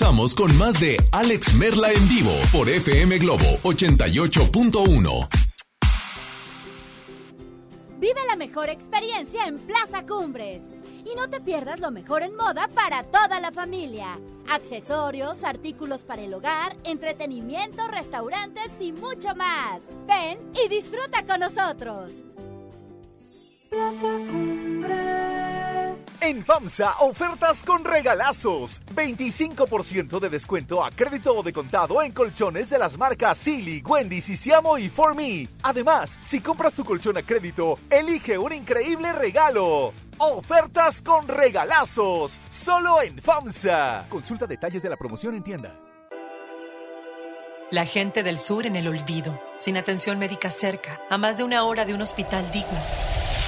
Speaker 3: regresamos con más de Alex Merla en vivo por FM Globo 88.1.
Speaker 32: Vive la mejor experiencia en Plaza Cumbres. Y no te pierdas lo mejor en moda para toda la familia. Accesorios, artículos para el hogar, entretenimiento, restaurantes y mucho más. Ven y disfruta con nosotros. Plaza Cumbres.
Speaker 26: En FAMSA, ofertas con regalazos. 25% de descuento a crédito o de contado en colchones de las marcas Silly, Wendy, Sisiamo y For Me. Además, si compras tu colchón a crédito, elige un increíble regalo. Ofertas con regalazos. Solo en FAMSA. Consulta detalles de la promoción en tienda.
Speaker 16: La gente del sur en el olvido, sin atención médica cerca, a más de una hora de un hospital digno.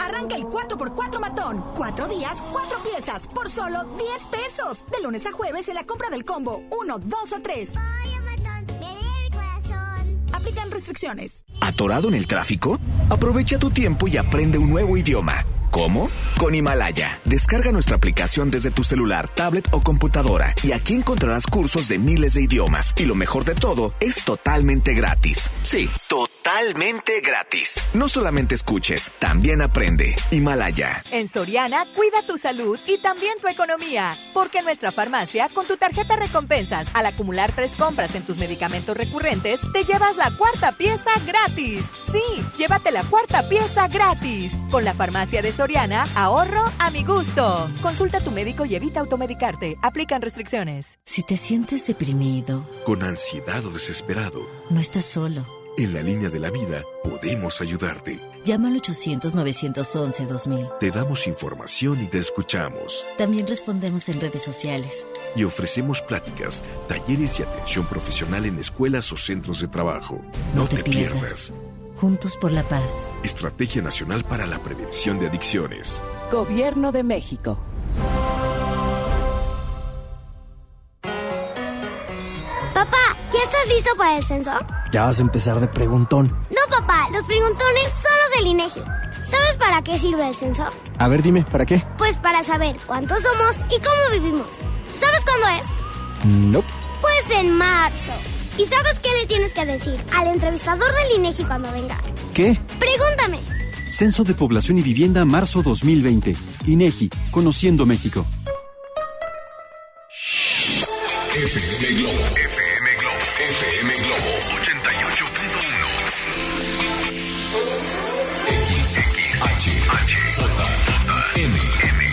Speaker 19: Arranca el 4x4 matón. Cuatro días, cuatro piezas, por solo 10 pesos. De lunes a jueves en la compra del combo 1, 2 o 3. Aplican restricciones.
Speaker 33: ¿Atorado en el tráfico? Aprovecha tu tiempo y aprende un nuevo idioma. ¿Cómo? Con Himalaya. Descarga nuestra aplicación desde tu celular, tablet o computadora y aquí encontrarás cursos de miles de idiomas. Y lo mejor de todo, es totalmente gratis. Sí, totalmente gratis. No solamente escuches, también aprende. Himalaya.
Speaker 34: En Soriana, cuida tu salud y también tu economía. Porque en nuestra farmacia, con tu tarjeta recompensas, al acumular tres compras en tus medicamentos recurrentes, te llevas la cuarta pieza gratis. Sí, llévate la cuarta pieza gratis. Con la farmacia de Soriana, ahorro a mi gusto. Consulta a tu médico y evita automedicarte. Aplican restricciones.
Speaker 35: Si te sientes deprimido,
Speaker 36: Con ansiedad o desesperado,
Speaker 35: no estás solo.
Speaker 36: en la línea de la vida podemos ayudarte.
Speaker 35: Llama al 800-911-2000.
Speaker 36: Te damos información y te escuchamos.
Speaker 35: También respondemos en redes sociales.
Speaker 36: Y ofrecemos pláticas, talleres y atención profesional en escuelas o centros de trabajo. No, te, pierdas.
Speaker 35: Juntos por la paz.
Speaker 36: Estrategia Nacional para la Prevención de Adicciones.
Speaker 37: Gobierno de México.
Speaker 6: Papá, ¿ya estás listo para el censo?
Speaker 38: Ya vas a empezar de preguntón.
Speaker 6: No, papá, los preguntones son los del INEGI. ¿Sabes para qué sirve el censo?
Speaker 38: A ver, dime, ¿para qué?
Speaker 6: Pues para saber cuántos somos y cómo vivimos. ¿Sabes cuándo es?
Speaker 38: No.
Speaker 6: Pues en marzo. ¿Y sabes qué le tienes que decir al entrevistador del INEGI cuando venga?
Speaker 38: ¿Qué?
Speaker 6: Pregúntame.
Speaker 39: Censo de Población y Vivienda marzo 2020. INEGI, Conociendo México.
Speaker 3: FM Globo. FM Globo. FM Globo 88.1. XHHM.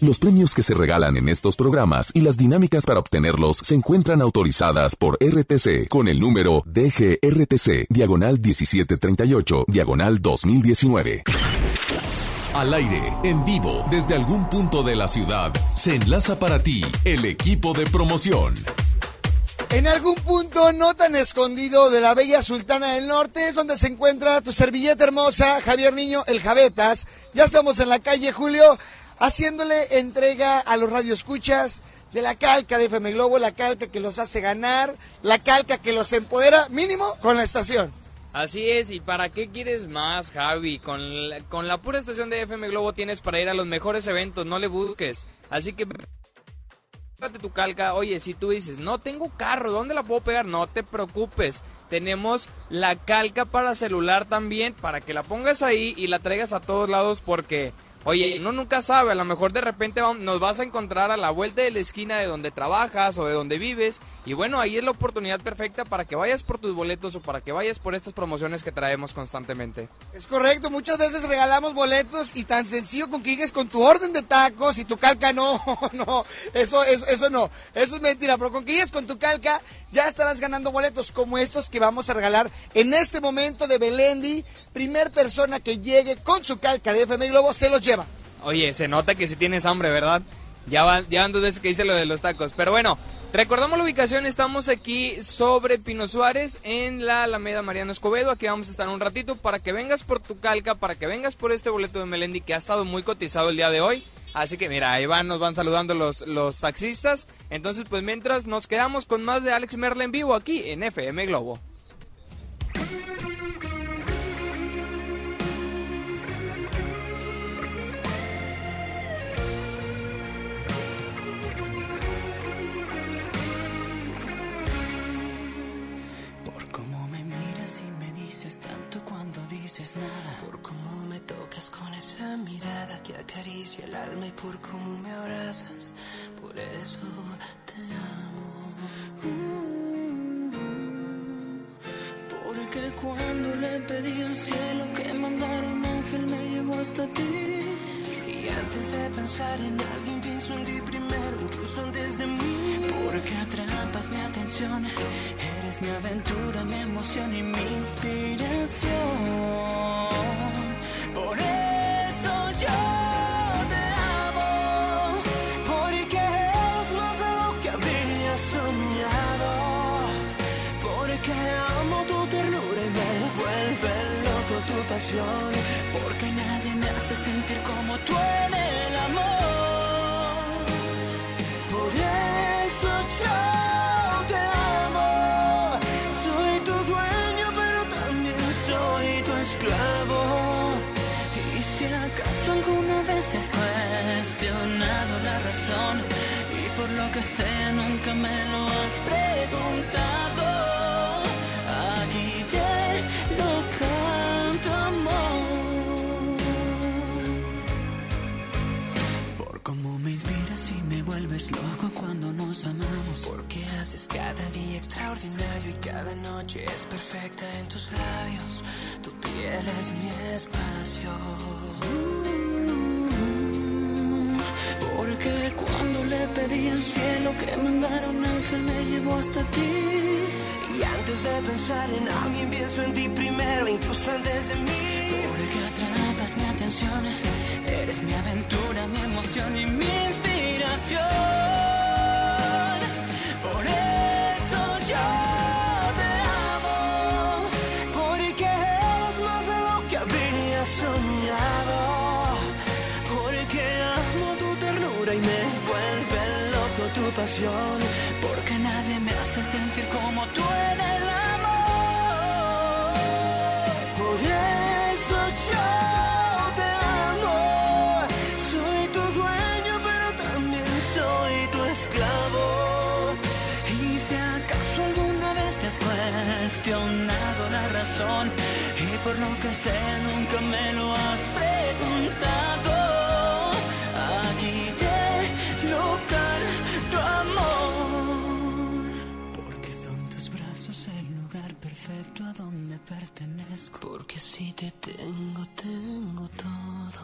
Speaker 3: Los premios que se regalan en estos programas y las dinámicas para obtenerlos se encuentran autorizadas por RTC con el número DGRTC, diagonal 1738, diagonal 2019. Al aire, en vivo, desde algún punto de la ciudad, se enlaza para ti el equipo de promoción.
Speaker 40: En algún punto no tan escondido de la bella Sultana del Norte es donde se encuentra tu servilleta hermosa, Javier Niño, el Javetas. Ya estamos en la calle Julio, haciéndole entrega a los radioescuchas de la calca de FM Globo, la calca que los hace ganar, la calca que los empodera, mínimo con la estación.
Speaker 23: Así es, ¿y para qué quieres más, Javi? Con la, con la pura estación de FM Globo tienes para ir a los mejores eventos, no le busques. Así que tu calca, oye, si tú dices, no tengo carro, ¿dónde la puedo pegar? No te preocupes, tenemos la calca para celular también, para que la pongas ahí y la traigas a todos lados porque Oye, uno nunca sabe, a lo mejor de repente nos vas a encontrar a la vuelta de la esquina de donde trabajas o de donde vives y bueno, ahí es la oportunidad perfecta para que vayas por tus boletos o para que vayas por estas promociones que traemos constantemente.
Speaker 40: Es correcto, muchas veces regalamos boletos y tan sencillo con que llegues con tu orden de tacos y tu calca no, no, eso, eso, eso no, eso es mentira, pero con que llegues con tu calca ya estarás ganando boletos como estos que vamos a regalar en este momento de Belendi. Primer persona que llegue con su calca de FM Globo se los lleva.
Speaker 23: Oye, se nota que si tienes hambre, ¿verdad? Ya van, ya van dos veces que hice lo de los tacos. Pero bueno, recordamos la ubicación. Estamos aquí sobre Pino Suárez en la Alameda Mariano Escobedo. Aquí vamos a estar un ratito para que vengas por tu calca, para que vengas por este boleto de Melendi que ha estado muy cotizado el día de hoy. Así que mira, ahí van, nos van saludando los, los taxistas. Entonces, pues mientras nos quedamos con más de Alex Merla en vivo aquí en FM Globo.
Speaker 4: Por cómo me miras y me dices tanto cuando dices nada. Con esa mirada que acaricia el alma y por cómo me abrazas. Por eso te amo. Porque cuando le pedí al cielo que mandara un ángel me llevó hasta ti. Y antes de pensar en alguien pienso en ti primero, incluso antes de mí. Porque atrapas mi atención, eres mi aventura, mi emoción y mi inspiración. Por eso yo te amo, porque es más de lo que habría soñado. Porque amo tu ternura y me vuelve loco tu pasión. Vuelves loco cuando nos amamos. Porque haces cada día extraordinario y cada noche es perfecta en tus labios. Tu piel es mi espacio. Porque cuando le pedí al cielo que mandara un ángel me llevó hasta ti. Y antes de pensar en alguien pienso en ti primero, incluso antes de mí. Porque atrapas mi atención, eres mi aventura, mi emoción y mi inspiración. Pasión. Porque nadie me hace sentir como tú en pertenezco. Porque si te tengo, tengo todo.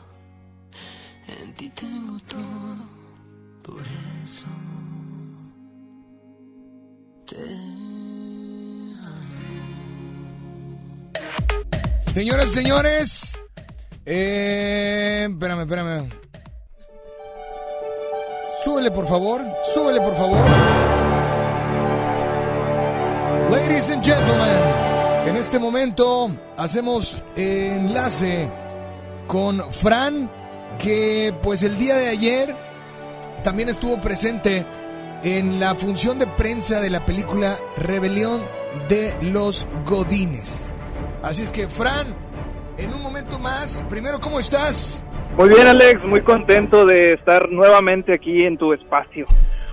Speaker 4: En ti tengo todo. Por eso te.
Speaker 5: Señoras y señores, eh, espérame, espérame. Súbele, por favor. Súbele, por favor. Ladies and gentlemen en este momento hacemos enlace con Fran, que pues el día de ayer también estuvo presente en la función de prensa de la película Rebelión de los Godines. Así es que, Fran, en un momento más, primero, ¿cómo estás?
Speaker 41: Muy bien, Alex, muy contento de estar nuevamente aquí en tu espacio.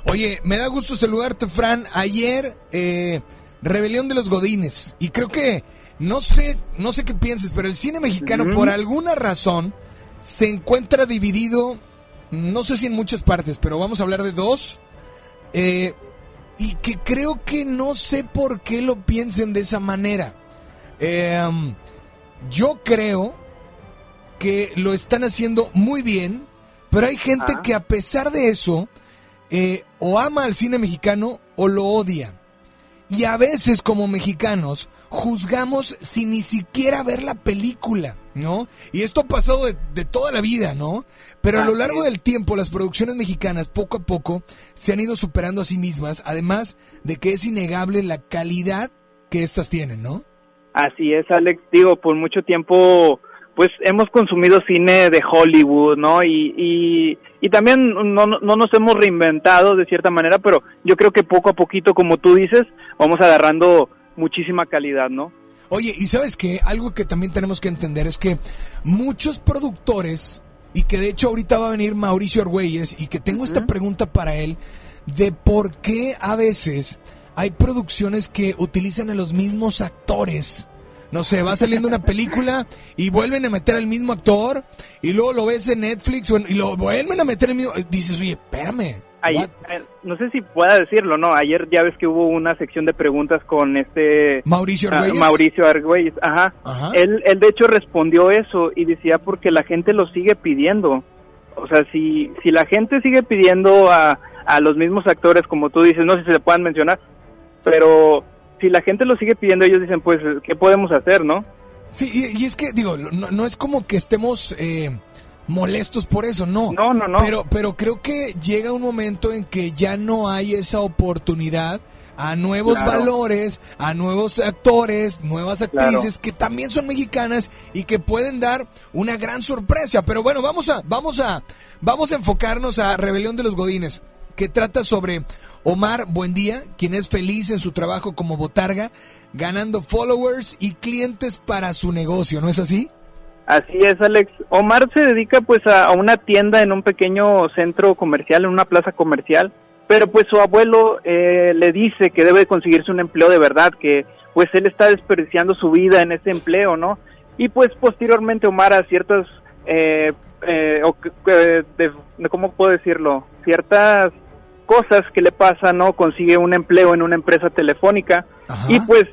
Speaker 5: Oye, me da gusto saludarte, Fran. Ayer, eh, Rebelión de los Godines. Y creo que, no sé, no sé qué pienses, pero el cine mexicano, por alguna razón, se encuentra dividido, no sé si en muchas partes, pero vamos a hablar de dos. eh, y que creo que no sé por qué lo piensen de esa manera. Em, yo creo que lo están haciendo muy bien, pero hay gente
Speaker 41: Ah.
Speaker 5: que a pesar de eso, eh, o ama al cine mexicano o lo odia. Y a veces como mexicanos juzgamos sin ni siquiera ver la película, ¿no? Y esto ha pasado de, de toda la vida, ¿no? Pero a lo largo del tiempo las producciones mexicanas poco a poco se han ido superando a sí mismas, además de que es innegable la calidad que estas tienen, ¿no?
Speaker 41: Así es, Alex. Digo, por mucho tiempo, pues hemos consumido cine de Hollywood, ¿no? Y, y, y también no, no nos hemos reinventado de cierta manera, pero yo creo que poco a poquito, como tú dices, vamos agarrando muchísima calidad, ¿no?
Speaker 5: Oye, y sabes que algo que también tenemos que entender es que muchos productores, y que de hecho ahorita va a venir Mauricio Argüelles, y que tengo esta pregunta para él, de por qué a veces hay producciones que utilizan a los mismos actores. No sé, va saliendo una película y vuelven a meter al mismo actor, y luego lo ves en Netflix y lo vuelven a meter el mismo. Dices, oye, espérame.
Speaker 41: Ayer, eh, no sé si pueda decirlo, ¿no? Ayer ya ves que hubo una sección de preguntas con este...
Speaker 5: Mauricio
Speaker 41: ah,
Speaker 5: Argüelles.
Speaker 41: Mauricio Argüelles, ajá.
Speaker 5: Ajá.
Speaker 41: Él, él de hecho respondió eso y decía porque la gente lo sigue pidiendo. O sea, si, si la gente sigue pidiendo a, a los mismos actores, como tú dices, no sé si se puedan mencionar, pero si la gente lo sigue pidiendo, ellos dicen, pues, ¿qué podemos hacer, no?
Speaker 5: Sí, y, y es que, digo, no, no es como que estemos eh, molestos por eso, no.
Speaker 41: No, no, no.
Speaker 5: Pero, pero creo que llega un momento en que ya no hay esa oportunidad a nuevos
Speaker 41: Claro.
Speaker 5: valores, a nuevos actores, nuevas
Speaker 41: Claro.
Speaker 5: actrices que también son mexicanas y que pueden dar una gran sorpresa. Pero bueno, vamos a, vamos a, vamos a enfocarnos a Rebelión de los Godines, que trata sobre Omar Buendía, quien es feliz en su trabajo como botarga, ganando followers y clientes para su negocio, ¿no es así?
Speaker 41: Así es, Alex. Omar se dedica pues a, una tienda en un pequeño centro comercial, en una plaza comercial, pero pues su abuelo eh, le dice que debe conseguirse un empleo de verdad, que pues él está desperdiciando su vida en ese empleo, ¿no? Y pues posteriormente Omar a ciertas, eh, eh, o eh, de- ¿cómo puedo decirlo? Ciertas cosas que le pasan, ¿no? Consigue un empleo en una empresa telefónica y pues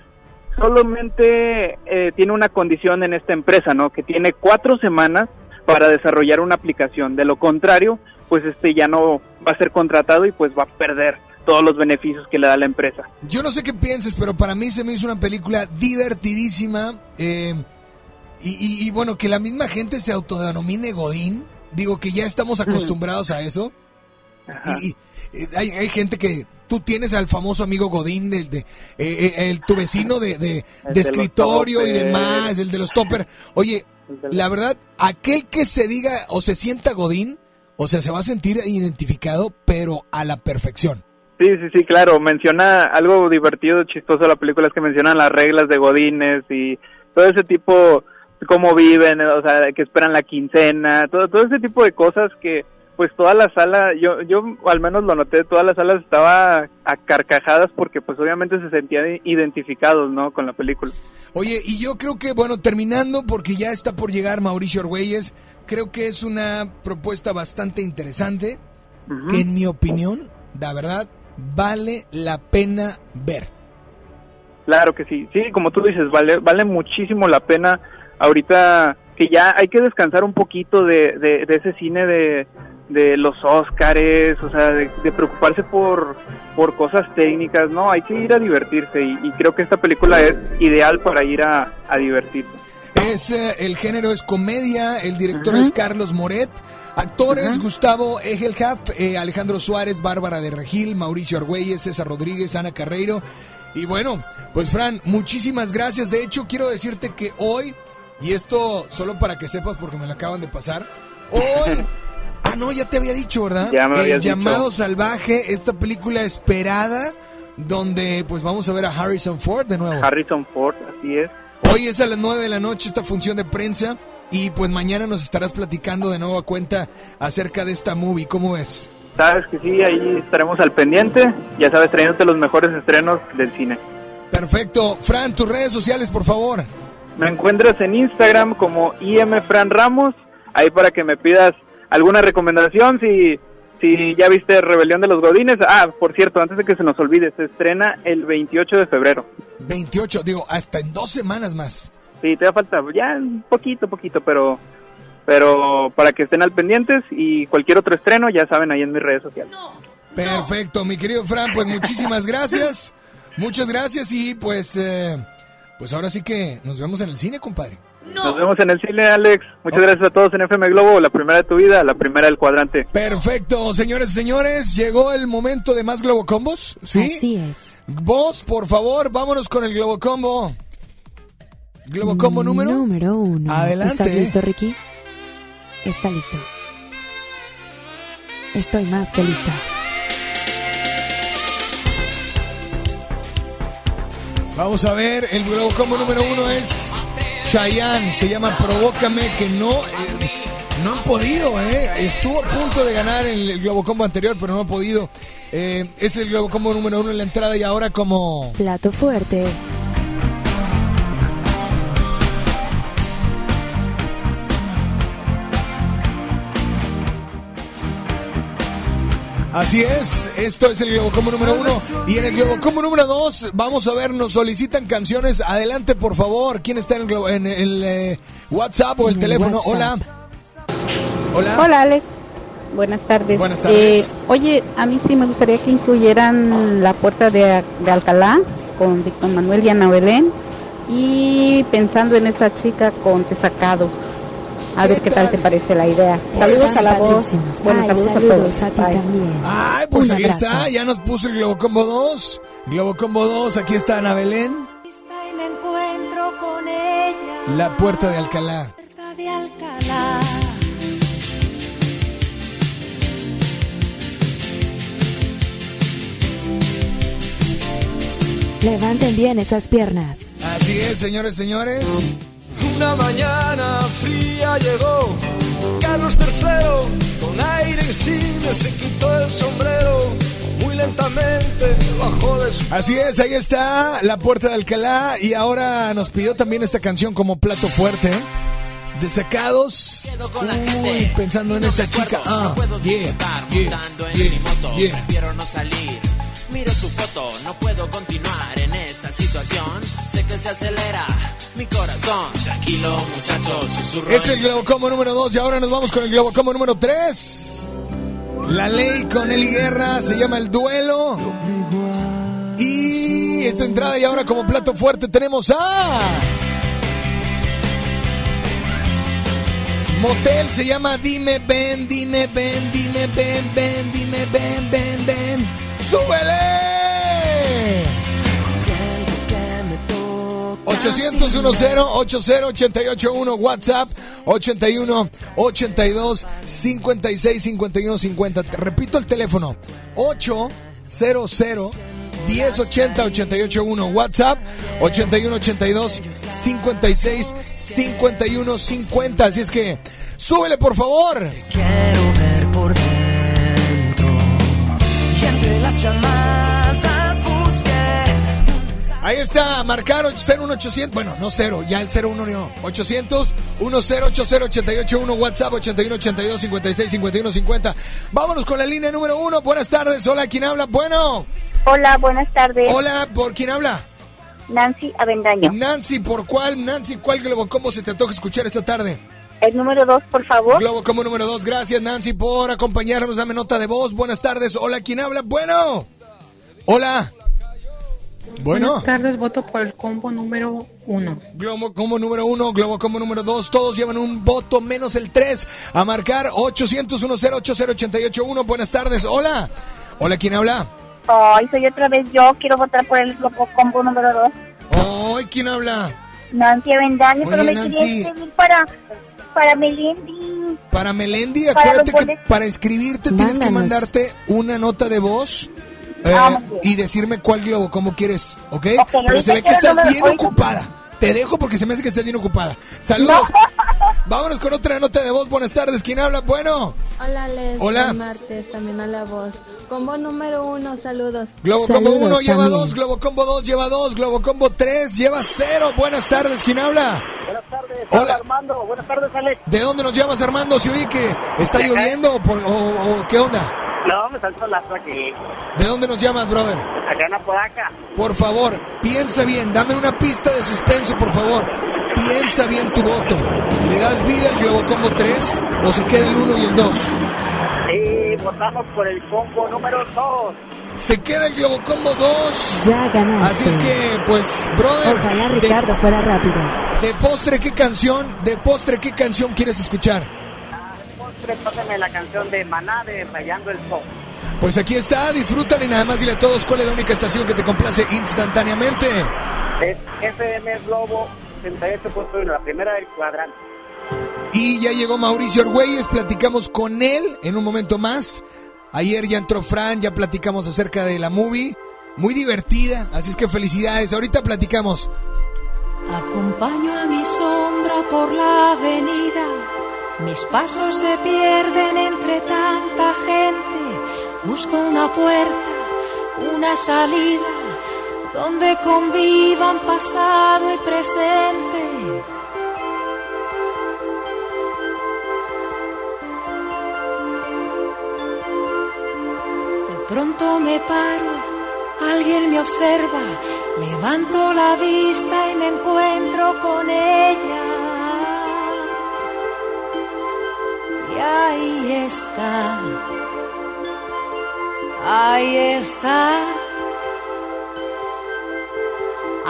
Speaker 41: solamente eh, tiene una condición en esta empresa, ¿no? Que tiene cuatro semanas para desarrollar una aplicación. De lo contrario, pues este ya no va a ser contratado y pues va a perder todos los beneficios que le da la empresa.
Speaker 5: Yo no sé qué pienses, pero para mí se me hizo una película divertidísima. eh, y, y- y bueno, que la misma gente se autodenomine Godín. Digo que ya estamos acostumbrados a eso. Y, y, eh, hay, hay gente que tú tienes al famoso amigo Godín, del de, eh, eh, el, tu vecino de, de- escritorio y demás, el de los topper. Oye, la verdad, aquel que se diga o se sienta Godín, o sea, se va a sentir identificado, pero a la perfección.
Speaker 41: Sí, sí, sí, claro. Menciona algo divertido, chistoso de la película es que mencionan las reglas de Godines y todo ese tipo, cómo viven, o sea, que esperan la quincena, todo, todo ese tipo de cosas que pues toda la sala, yo, yo al menos lo noté, toda la sala estaba a carcajadas porque pues obviamente se sentían identificados, ¿no? Con la película.
Speaker 5: Oye, y yo creo que, bueno, terminando, porque ya está por llegar Mauricio Argüelles, creo que es una propuesta bastante interesante, que en mi opinión, la verdad, vale la pena ver.
Speaker 41: Claro que sí, sí, como tú dices, vale, vale muchísimo la pena. Ahorita que ya hay que descansar un poquito de, de, de ese cine de, de los Óscares, o sea, de, de preocuparse por, por cosas técnicas, no, hay que ir a divertirse y, y creo que esta película es ideal para ir a, a divertirse.
Speaker 5: Es, eh, el género es comedia, el director es Carlos Moret, actores Gustavo Egelhaf, eh, Alejandro Suárez, Bárbara de Regil, Mauricio Argüelles, César Rodríguez, Ana Carreiro. Y bueno, pues Fran, muchísimas gracias. De hecho, quiero decirte que hoy, y esto solo para que sepas porque me lo acaban de pasar, hoy... Ah, no, ya te había dicho, ¿verdad?
Speaker 41: Ya me
Speaker 5: el
Speaker 41: dicho.
Speaker 5: llamado salvaje, esta película esperada, donde pues vamos a ver a Harrison Ford de nuevo.
Speaker 41: Harrison Ford, así es.
Speaker 5: Hoy es a las 9 de la noche esta función de prensa y pues mañana nos estarás platicando de nuevo a cuenta acerca de esta movie. ¿Cómo ves?
Speaker 41: Sabes que sí, ahí estaremos al pendiente, ya sabes, trayéndote los mejores estrenos del cine.
Speaker 5: Perfecto. Fran, tus redes sociales, por favor.
Speaker 41: Me encuentras en Instagram como IMFranRamos, ahí para que me pidas alguna recomendación si, si ya viste Rebelión de los Godines. Ah, por cierto, antes de que se nos olvide, se estrena el 28 de febrero.
Speaker 5: 28, digo, hasta en dos semanas más.
Speaker 41: Sí, te da falta ya un poquito, poquito, pero pero para que estén al pendientes y cualquier otro estreno ya saben ahí en mis redes sociales.
Speaker 5: Perfecto, mi querido Fran, pues muchísimas gracias. Muchas gracias y pues, eh, pues ahora sí que nos vemos en el cine, compadre.
Speaker 41: Nos vemos en el cine, Alex. Muchas gracias a todos en FM Globo, la primera de tu vida, la primera del cuadrante.
Speaker 5: Perfecto, señores y señores, llegó el momento de más Globo Combos, ¿sí?
Speaker 42: Así es.
Speaker 5: Vos, por favor, vámonos con el Globo Combo. Globo Combo número.
Speaker 42: Número uno.
Speaker 5: Adelante.
Speaker 42: ¿Estás listo, Ricky? Está listo. Estoy más que lista.
Speaker 5: Vamos a ver, el Globo Combo número uno es Chayanne, se llama Provócame, que no, eh, no han podido, eh. Estuvo a punto de ganar el, el Globo Combo anterior, pero no ha podido. Eh, es el Globo Combo número uno en la entrada y ahora como...
Speaker 42: Plato fuerte.
Speaker 5: Así es, esto es el Globo Combo número uno. Y en el Globo Combo número dos, vamos a ver, nos solicitan canciones. Adelante, por favor. ¿Quién está en el, Globo- en el, eh, WhatsApp o el
Speaker 42: el
Speaker 5: teléfono?
Speaker 42: WhatsApp.
Speaker 5: Hola. Hola.
Speaker 43: Hola Alex, buenas tardes.
Speaker 5: Buenas tardes.
Speaker 43: Eh, oye, a mí sí me gustaría que incluyeran la puerta de, de Alcalá con Víctor Manuel y Ana Belén y pensando en esa chica con Tesacados. A ver qué tal te parece la idea. Saludos a la voz. Bueno,
Speaker 42: Ay,
Speaker 43: saludos,
Speaker 42: saludos
Speaker 43: a
Speaker 42: a
Speaker 43: todos.
Speaker 42: ti
Speaker 43: Bye.
Speaker 42: también.
Speaker 5: Ay, pues
Speaker 42: Un
Speaker 5: ahí
Speaker 42: abrazo.
Speaker 5: está, ya nos puso el Globo Combo 2. Globo Combo 2, aquí está Ana Belén.
Speaker 2: Y me encuentro con ella,
Speaker 5: La puerta de Alcalá.
Speaker 2: puerta de Alcalá.
Speaker 34: Levanten bien esas piernas.
Speaker 5: Así es, señores, señores.
Speaker 4: Una mañana fría llegó Carlos III con aire insigne se quitó el sombrero muy lentamente bajó de su
Speaker 5: Así es, ahí está la puerta de Alcalá y ahora nos pidió también esta canción como plato fuerte. Desacados. Uy, pensando en esa chica. Ah, yeah, yeah, yeah, yeah.
Speaker 44: Prefiero no salir. Miro su foto, no puedo continuar en esta situación. Sé que se acelera mi corazón. Tranquilo, muchachos, susurro.
Speaker 5: Es el Globo Combo número 2 y ahora nos vamos con el Globo Combo número 3. La ley con Eli Guerra se llama El Duelo. Y esta entrada y ahora como plato fuerte tenemos a... Motel se llama Dime Ven, Dime Ven, Dime Ven, Ven, Dime Ven, Ven, Ven. ¡Súbele! 800 10 80 881 WhatsApp 81 82 56 51 50. Te Repito el teléfono 800 1080 881 WhatsApp 81 82 56 51 50. Así es que súbele por favor.
Speaker 4: Quiero ver por dentro las llamadas busqué
Speaker 5: Ahí está, marcar 01800, bueno, no cero, ya el 01 no, 800 1080 881 WhatsApp 81 82 56 51 50. Vámonos con la línea número uno. Buenas tardes. Hola, ¿quién habla? Bueno.
Speaker 45: Hola, buenas tardes.
Speaker 5: Hola, ¿por quién habla?
Speaker 45: Nancy Avendaño.
Speaker 5: Nancy, ¿por cuál? Nancy, ¿cuál Globo Combo se te toca escuchar esta tarde?
Speaker 45: El número dos, por favor.
Speaker 5: Globo Combo número dos. Gracias, Nancy, por acompañarnos. Dame nota de voz. Buenas tardes. Hola, ¿quién habla? Bueno. Hola. Bueno.
Speaker 46: Buenas tardes, voto por el combo número uno.
Speaker 5: Globo Combo número uno, Globo Combo número dos, todos llevan un voto menos el tres. A marcar 800 881 Buenas tardes, hola. Hola, ¿quién habla?
Speaker 45: Ay, soy otra vez yo. Quiero votar por el Globo Combo número dos.
Speaker 5: Ay, ¿quién habla?
Speaker 45: Nancy Avendaño, pero me
Speaker 5: Nancy.
Speaker 45: quería para, para Melendi.
Speaker 5: Para Melendi,
Speaker 45: Para
Speaker 5: acuérdate
Speaker 45: los
Speaker 5: que para inscribirte tienes que mandarte una nota de voz eh,
Speaker 45: Ah, bien.
Speaker 5: y decirme cuál globo, cómo quieres, ¿ok? Pero se ve que estás
Speaker 45: número-
Speaker 5: bien ocupada. Te dejo porque se me hace que estás bien ocupada. Saludos. Vámonos con otra nota de voz. Buenas tardes. ¿Quién habla? Bueno.
Speaker 47: Hola, Les.
Speaker 5: Hola.
Speaker 47: Martes, también a la voz. Combo número uno, saludos.
Speaker 5: Globo Combo 1 lleva 2, Globo Combo 2 lleva 2, Globo Combo 3 lleva 0. Buenas tardes. ¿Quién habla?
Speaker 48: Buenas tardes,
Speaker 5: Hola.
Speaker 48: Armando. Buenas tardes, Alex.
Speaker 5: ¿De dónde nos llamas, Armando? ¿Se oye que está lloviendo o, por- o- o qué onda?
Speaker 48: No, me saltó la aquí.
Speaker 5: ¿De dónde nos llamas, brother?
Speaker 48: Acá en Apodaca.
Speaker 5: Por favor, piensa bien, dame una pista de suspenso, por favor. Piensa bien tu voto. ¿Le das vida al Globo Combo 3 o se queda el 1 y el 2?
Speaker 48: Sí, votamos por el combo número 2.
Speaker 5: Se queda el Globo Combo 2.
Speaker 42: Ya ganaste.
Speaker 5: Así es que, pues, brother.
Speaker 42: Ojalá
Speaker 5: de-
Speaker 42: Ricardo fuera rápido.
Speaker 5: De, postre, ¿qué canción? De postre, ¿qué canción quieres escuchar?
Speaker 48: Postre, pásame la canción de Maná de Rayando el Sol.
Speaker 5: Pues aquí está, disfrútala y nada más dile a todos cuál es la única estación que te complace instantáneamente.
Speaker 48: Es FM Globo 68.1, la primera del cuadrante.
Speaker 5: Y ya llegó Mauricio Argüelles, platicamos con él en un momento más. Ayer ya entró Fran, ya platicamos acerca de la movie. Muy divertida, así es que felicidades. Ahorita platicamos.
Speaker 2: Acompaño a mi sombra por la avenida. Mis pasos se pierden entre tanta gente. Busco una puerta, una salida, donde convivan pasado y presente. De pronto me paro, alguien me observa, levanto la vista y me encuentro con ella. Y ahí está, ahí está.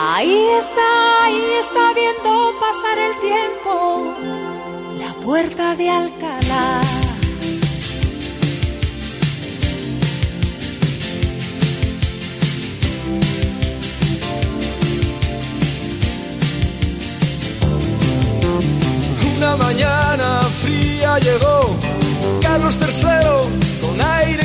Speaker 2: Ahí está, ahí está viendo pasar el tiempo, la puerta de Alcalá.
Speaker 1: Una mañana fría llegó Carlos III con aire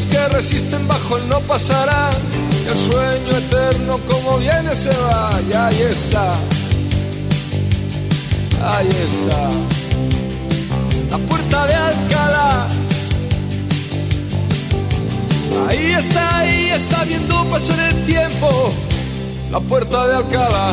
Speaker 1: que resisten bajo el no pasará, y el sueño eterno como viene se va, y ahí está, ahí está, la puerta de Alcalá. Ahí está, ahí está viendo pasar el tiempo, la puerta de Alcalá.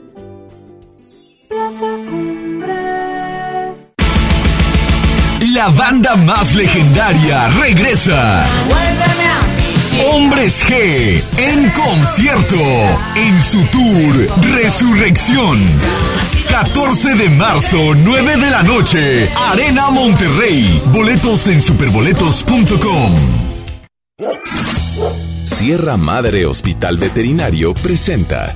Speaker 49: La banda más legendaria regresa. Hombres G en concierto en su tour Resurrección. 14 de marzo, 9 de la noche, Arena Monterrey. Boletos en superboletos.com.
Speaker 3: Sierra Madre Hospital Veterinario presenta.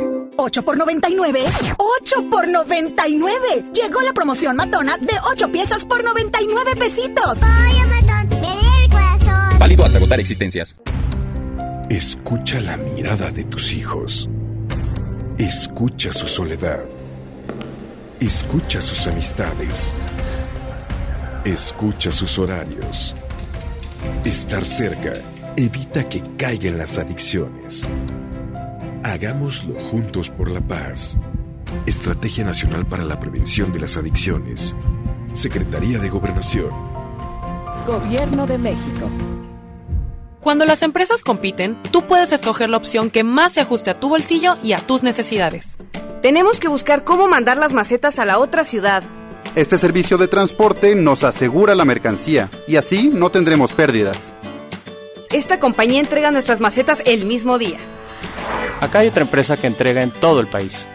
Speaker 19: 8 por 99. 8 por 99. Llegó la promoción matona de 8 piezas por 99 pesitos.
Speaker 50: Oye, matón, me lee el corazón.
Speaker 51: Válido hasta agotar existencias.
Speaker 52: Escucha la mirada de tus hijos. Escucha su soledad. Escucha sus amistades. Escucha sus horarios. Estar cerca evita que caigan las adicciones. Hagámoslo juntos por la paz. Estrategia Nacional para la Prevención de las Adicciones. Secretaría de Gobernación.
Speaker 53: Gobierno de México.
Speaker 54: Cuando las empresas compiten, tú puedes escoger la opción que más se ajuste a tu bolsillo y a tus necesidades.
Speaker 55: Tenemos que buscar cómo mandar las macetas a la otra ciudad.
Speaker 56: Este servicio de transporte nos asegura la mercancía y así no tendremos pérdidas.
Speaker 55: Esta compañía entrega nuestras macetas el mismo día.
Speaker 57: Acá hay otra empresa que entrega en todo el país.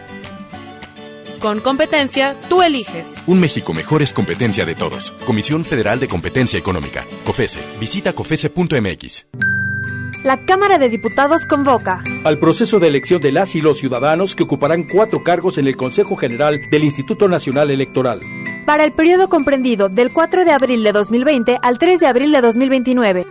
Speaker 54: Con competencia, tú eliges.
Speaker 3: Un México mejor es competencia de todos. Comisión Federal de Competencia Económica. COFESE. Visita COFESE.mx.
Speaker 51: La Cámara de Diputados convoca
Speaker 58: al proceso de elección de las y los ciudadanos que ocuparán cuatro cargos en el Consejo General del Instituto Nacional Electoral.
Speaker 51: Para el periodo comprendido del 4 de abril de 2020 al 3 de abril de 2029.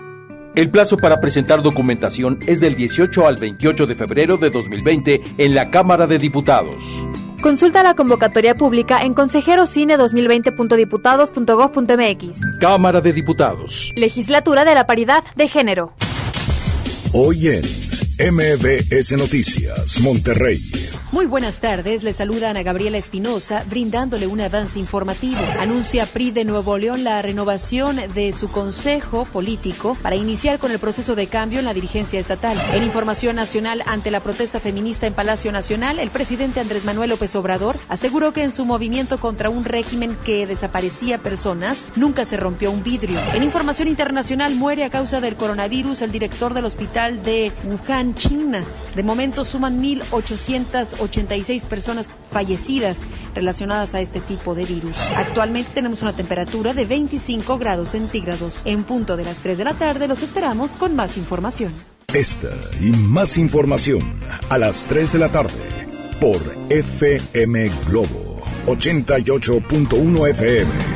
Speaker 58: El plazo para presentar documentación es del 18 al 28 de febrero de 2020 en la Cámara de Diputados.
Speaker 51: Consulta la convocatoria pública en consejerocine2020.diputados.gov.mx.
Speaker 58: Cámara de Diputados.
Speaker 51: Legislatura de la Paridad de Género.
Speaker 52: Hoy en MBS Noticias, Monterrey.
Speaker 59: Muy buenas tardes, le saluda Ana Gabriela Espinosa, brindándole un avance informativo. Anuncia PRI de Nuevo León la renovación de su consejo político para iniciar con el proceso de cambio en la dirigencia estatal. En información nacional, ante la protesta feminista en Palacio Nacional, el presidente Andrés Manuel López Obrador aseguró que en su movimiento contra un régimen que desaparecía personas, nunca se rompió un vidrio. En información internacional, muere a causa del coronavirus el director del hospital de Wuhan, China. De momento suman 1.800 86 personas fallecidas relacionadas a este tipo de virus. Actualmente tenemos una temperatura de 25 grados centígrados. En punto de las 3 de la tarde los esperamos con más información.
Speaker 52: Esta y más información a las 3 de la tarde por FM Globo 88.1 FM.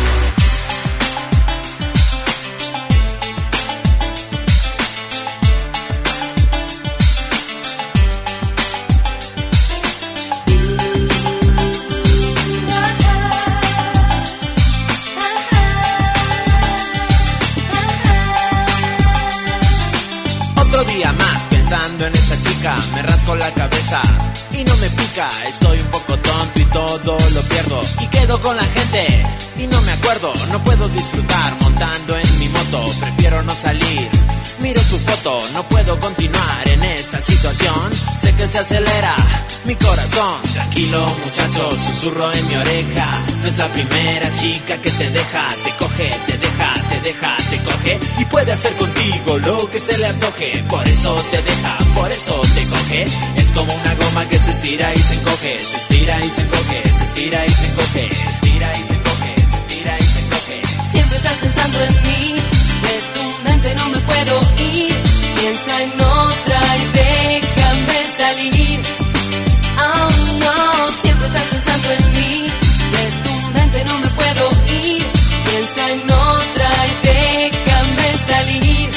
Speaker 60: Con la gente y no me acuerdo. No puedo disfrutar montando en mi moto, prefiero no salir. Miro su foto, no puedo continuar en esta situación. Sé que se acelera mi corazón. Tranquilo, muchacho, susurro en mi oreja. No es la primera chica que te deja, te coge, te deja, te deja, te coge. Y puede hacer contigo lo que se le antoje. Por eso te deja, por eso te coge. Es como una goma que se estira y se encoge, se estira y se encoge, se estira y se encoge, se estira y se encoge, se estira y se encoge.
Speaker 4: Siempre estás pensando en mí, de tu mente no puedo ir. Piensa en otra y déjame salir. Oh no, siempre estás pensando en mí, de tu mente no me puedo ir. Piensa en otra y déjame salir.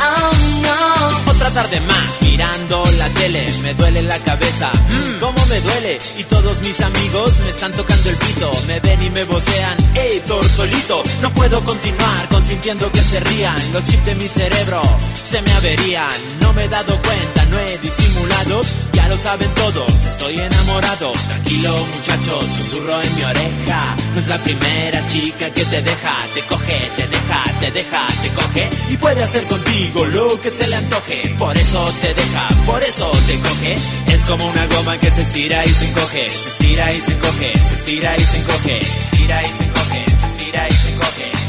Speaker 4: Oh no.
Speaker 60: Otra tarde más mirando la tele, me duele la cabeza, mm, cómo me duele. Y todos mis amigos me están tocando el pito, me ven y me vocean, hey tortolito. No puedo continuar consintiendo que se rían, los chips de mi cerebro se me averían. No me he dado cuenta, no he disimulado, ya lo saben todos, estoy enamorado. Tranquilo muchachos, susurro en mi oreja, no es la primera chica que te deja, te coge, te deja, te deja, te coge. Y puede hacer contigo lo que se le antoje, por eso te deja, por eso te coge. Es como una goma que se estira y se encoge, se estira y se encoge, se estira y se encoge, se estira y se encoge, se estira y se encoge.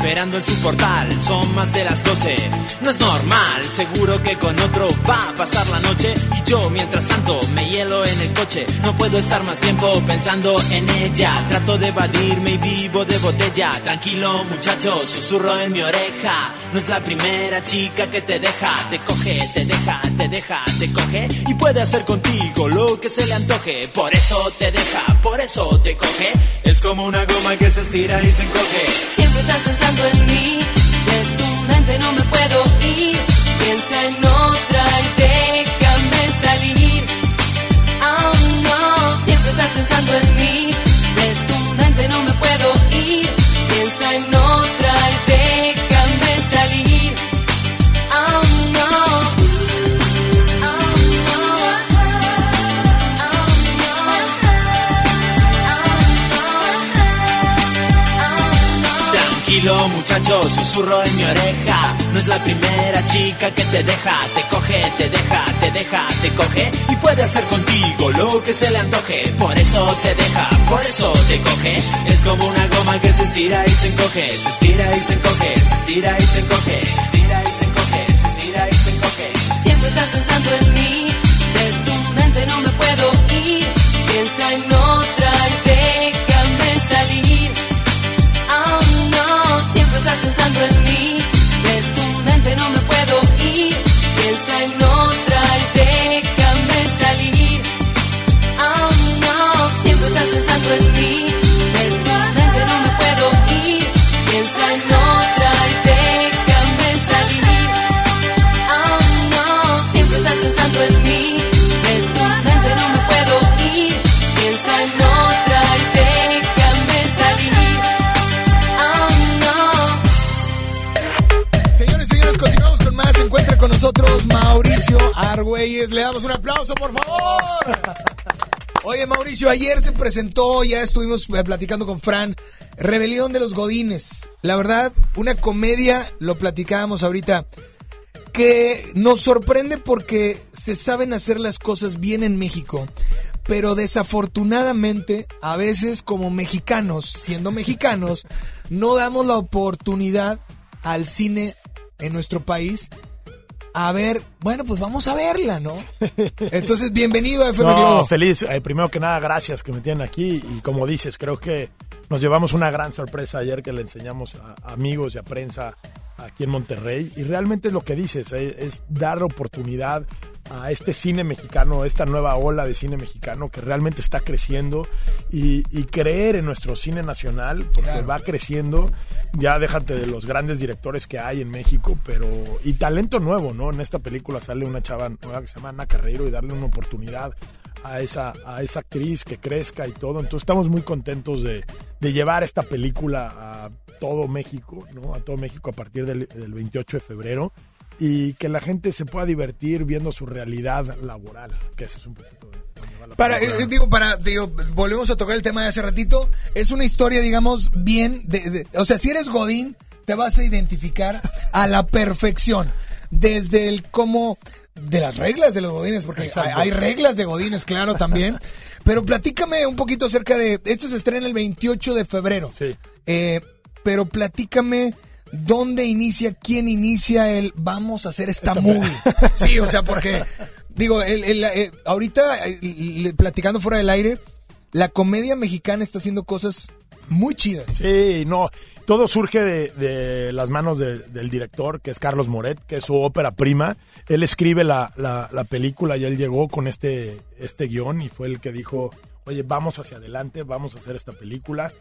Speaker 60: Esperando en su portal. Son más de las 12, no es normal. Seguro que con otro va a pasar la noche. Y yo, mientras tanto, me hielo en el coche. No puedo estar más tiempo pensando en ella. Trato de evadirme y vivo de botella. Tranquilo, muchacho, susurro en mi oreja. No es la primera chica que te deja. Te coge, te deja, te deja, te coge. Y puede hacer contigo lo que se le antoje. Por eso te deja, por eso te coge. Es como una goma que se estira y se encoge.
Speaker 59: Siempre estás en mí, de tu mente no me puedo ir. Piensa en otra y déjame salir. Oh no, siempre estás pensando en mí, de tu mente no me puedo ir. Piensa en otra y
Speaker 60: muchacho, susurro en mi oreja. No es la primera chica que te deja Te coge, te deja, te deja, te coge. Y puede hacer contigo lo que se le antoje. Por eso te deja, por eso te coge. Es como una goma que se estira y se encoge Se estira y se encoge, se estira y se encoge Se estira y se encoge, se estira y se encoge.
Speaker 59: Siempre estás pensando en mí, de tu mente no me puedo ir. Piensa en otra estás pensando en
Speaker 5: Mauricio Argüelles. Le damos un aplauso, por favor. Oye, Mauricio, ayer se presentó, ya estuvimos eh, platicando con Fran, Rebelión de los Godines. La verdad, una comedia, lo platicábamos ahorita, que nos sorprende porque se saben hacer las cosas bien en México. Pero desafortunadamente, a veces como mexicanos, siendo mexicanos, no damos la oportunidad al cine en nuestro país a ver, bueno, pues vamos a verla, ¿no? Entonces, bienvenido a FM
Speaker 61: No,
Speaker 5: Globo.
Speaker 61: feliz. Eh, primero que nada, gracias que me tienen aquí. Y como dices, creo que nos llevamos una gran sorpresa ayer que le enseñamos a amigos y a prensa aquí en Monterrey. Y realmente es lo que dices, eh, es dar oportunidad a este cine mexicano, esta nueva ola de cine mexicano que realmente está creciendo y, y creer en nuestro cine nacional porque va creciendo. Ya déjate de los grandes directores que hay en México, pero y talento nuevo, ¿no? En esta película sale una chava nueva que se llama Ana Carreiro y darle una oportunidad a esa, a esa actriz que crezca y todo. Entonces estamos muy contentos de, de llevar esta película a todo México, ¿no? A todo México a partir del, del 28 de febrero y que la gente se pueda divertir viendo su realidad laboral, que eso es un poquito de...
Speaker 5: Para, eh, digo, para, digo, volvemos a tocar el tema de hace ratito. Es una historia, digamos, bien, de, de- o sea, si eres Godín, te vas a identificar a la perfección. Desde el cómo, de las reglas de los Godines, porque hay, reglas de Godines, claro, también. Pero platícame un poquito acerca de, esto se estrena el 28 de febrero.
Speaker 61: Sí.
Speaker 5: Eh, pero platícame dónde inicia, quién inicia el vamos a hacer esta movie. Sí, o sea, porque digo, el- el- eh, ahorita eh, platicando fuera del aire, la comedia mexicana está haciendo cosas muy chidas.
Speaker 61: Sí, no, todo surge de, de las manos de- del director, que es Carlos Moret, que es su ópera prima. Él escribe la, la- la película y él llegó con este, este guion y fue el que dijo, oye, vamos hacia adelante, vamos a hacer esta película.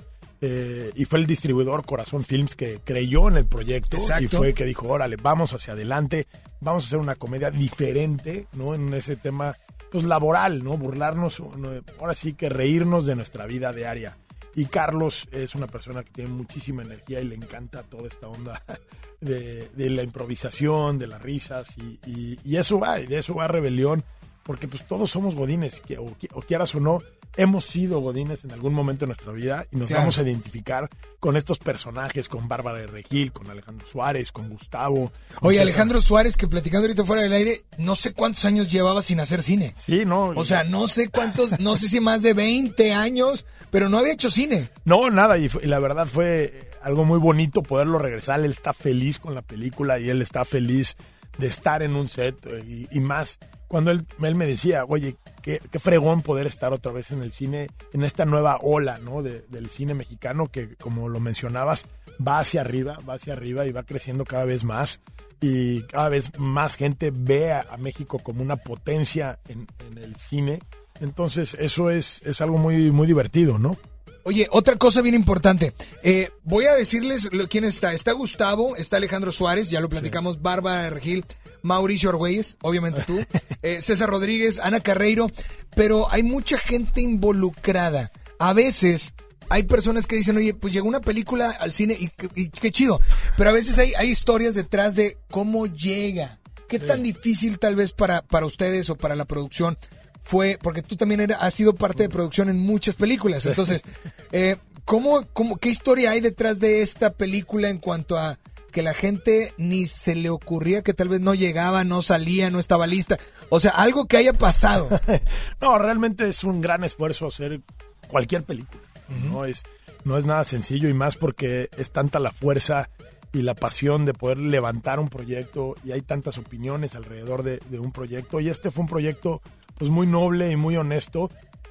Speaker 61: Eh, y fue el distribuidor Corazón Films que creyó en el proyecto
Speaker 5: Exacto.
Speaker 61: y fue que dijo, órale, vamos hacia adelante, vamos a hacer una comedia diferente, ¿no? En ese tema, pues laboral, ¿no? Burlarnos, no, ahora sí que reírnos de nuestra vida diaria. Y Carlos es una persona que tiene muchísima energía y le encanta toda esta onda de, la improvisación, de las risas y, eso va, y de eso va Rebelión, porque pues todos somos godines, que- o quieras o no, hemos sido godines en algún momento de nuestra vida y nos
Speaker 5: Claro.
Speaker 61: vamos a identificar con estos personajes, con Bárbara de Regil, con Alejandro Suárez, con Gustavo. con
Speaker 5: Oye,
Speaker 61: César.
Speaker 5: Alejandro Suárez, que platicando ahorita fuera del aire, no sé cuántos años llevaba sin hacer cine.
Speaker 61: Sí, no.
Speaker 5: O sea, no sé cuántos, no sé si más de 20 años, pero no había hecho cine.
Speaker 61: No, nada, y, la verdad fue, algo muy bonito poderlo regresar. Él está feliz con la película y él está feliz de estar en un set eh, y, y más cuando él, él me decía, oye, qué, qué fregón poder estar otra vez en el cine, en esta nueva ola ¿no? de- del cine mexicano que, como lo mencionabas, va hacia arriba, va hacia arriba y va creciendo cada vez más. Y cada vez más gente ve a, a México como una potencia en, en el cine. Entonces, eso es, es algo muy, muy divertido, ¿no?
Speaker 5: Oye, otra cosa bien importante. Eh, voy a decirles lo- quién está. Está Gustavo, está Alejandro Suárez, ya lo platicamos, Bárbara de Regil, Mauricio Argüelles, obviamente tú, eh, César Rodríguez, Ana Carreiro, pero hay mucha gente involucrada. A veces hay personas que dicen, oye, pues llegó una película al cine y, qué- y qué chido, pero a veces hay, hay historias detrás de cómo llega. ¿Qué tan difícil tal vez para, para ustedes o para la producción fue, porque tú también era- has sido parte de producción en muchas películas, entonces, eh, ¿cómo, cómo, ¿qué historia hay detrás de esta película en cuanto a que la gente ni se le ocurría que tal vez no llegaba, no salía, no estaba lista? O sea, algo que haya pasado.
Speaker 61: No, realmente es un gran esfuerzo hacer cualquier película. No es no es nada sencillo y más porque es tanta la fuerza y la pasión de poder levantar un proyecto y hay tantas opiniones alrededor de, de un proyecto y este fue un proyecto pues muy noble y muy honesto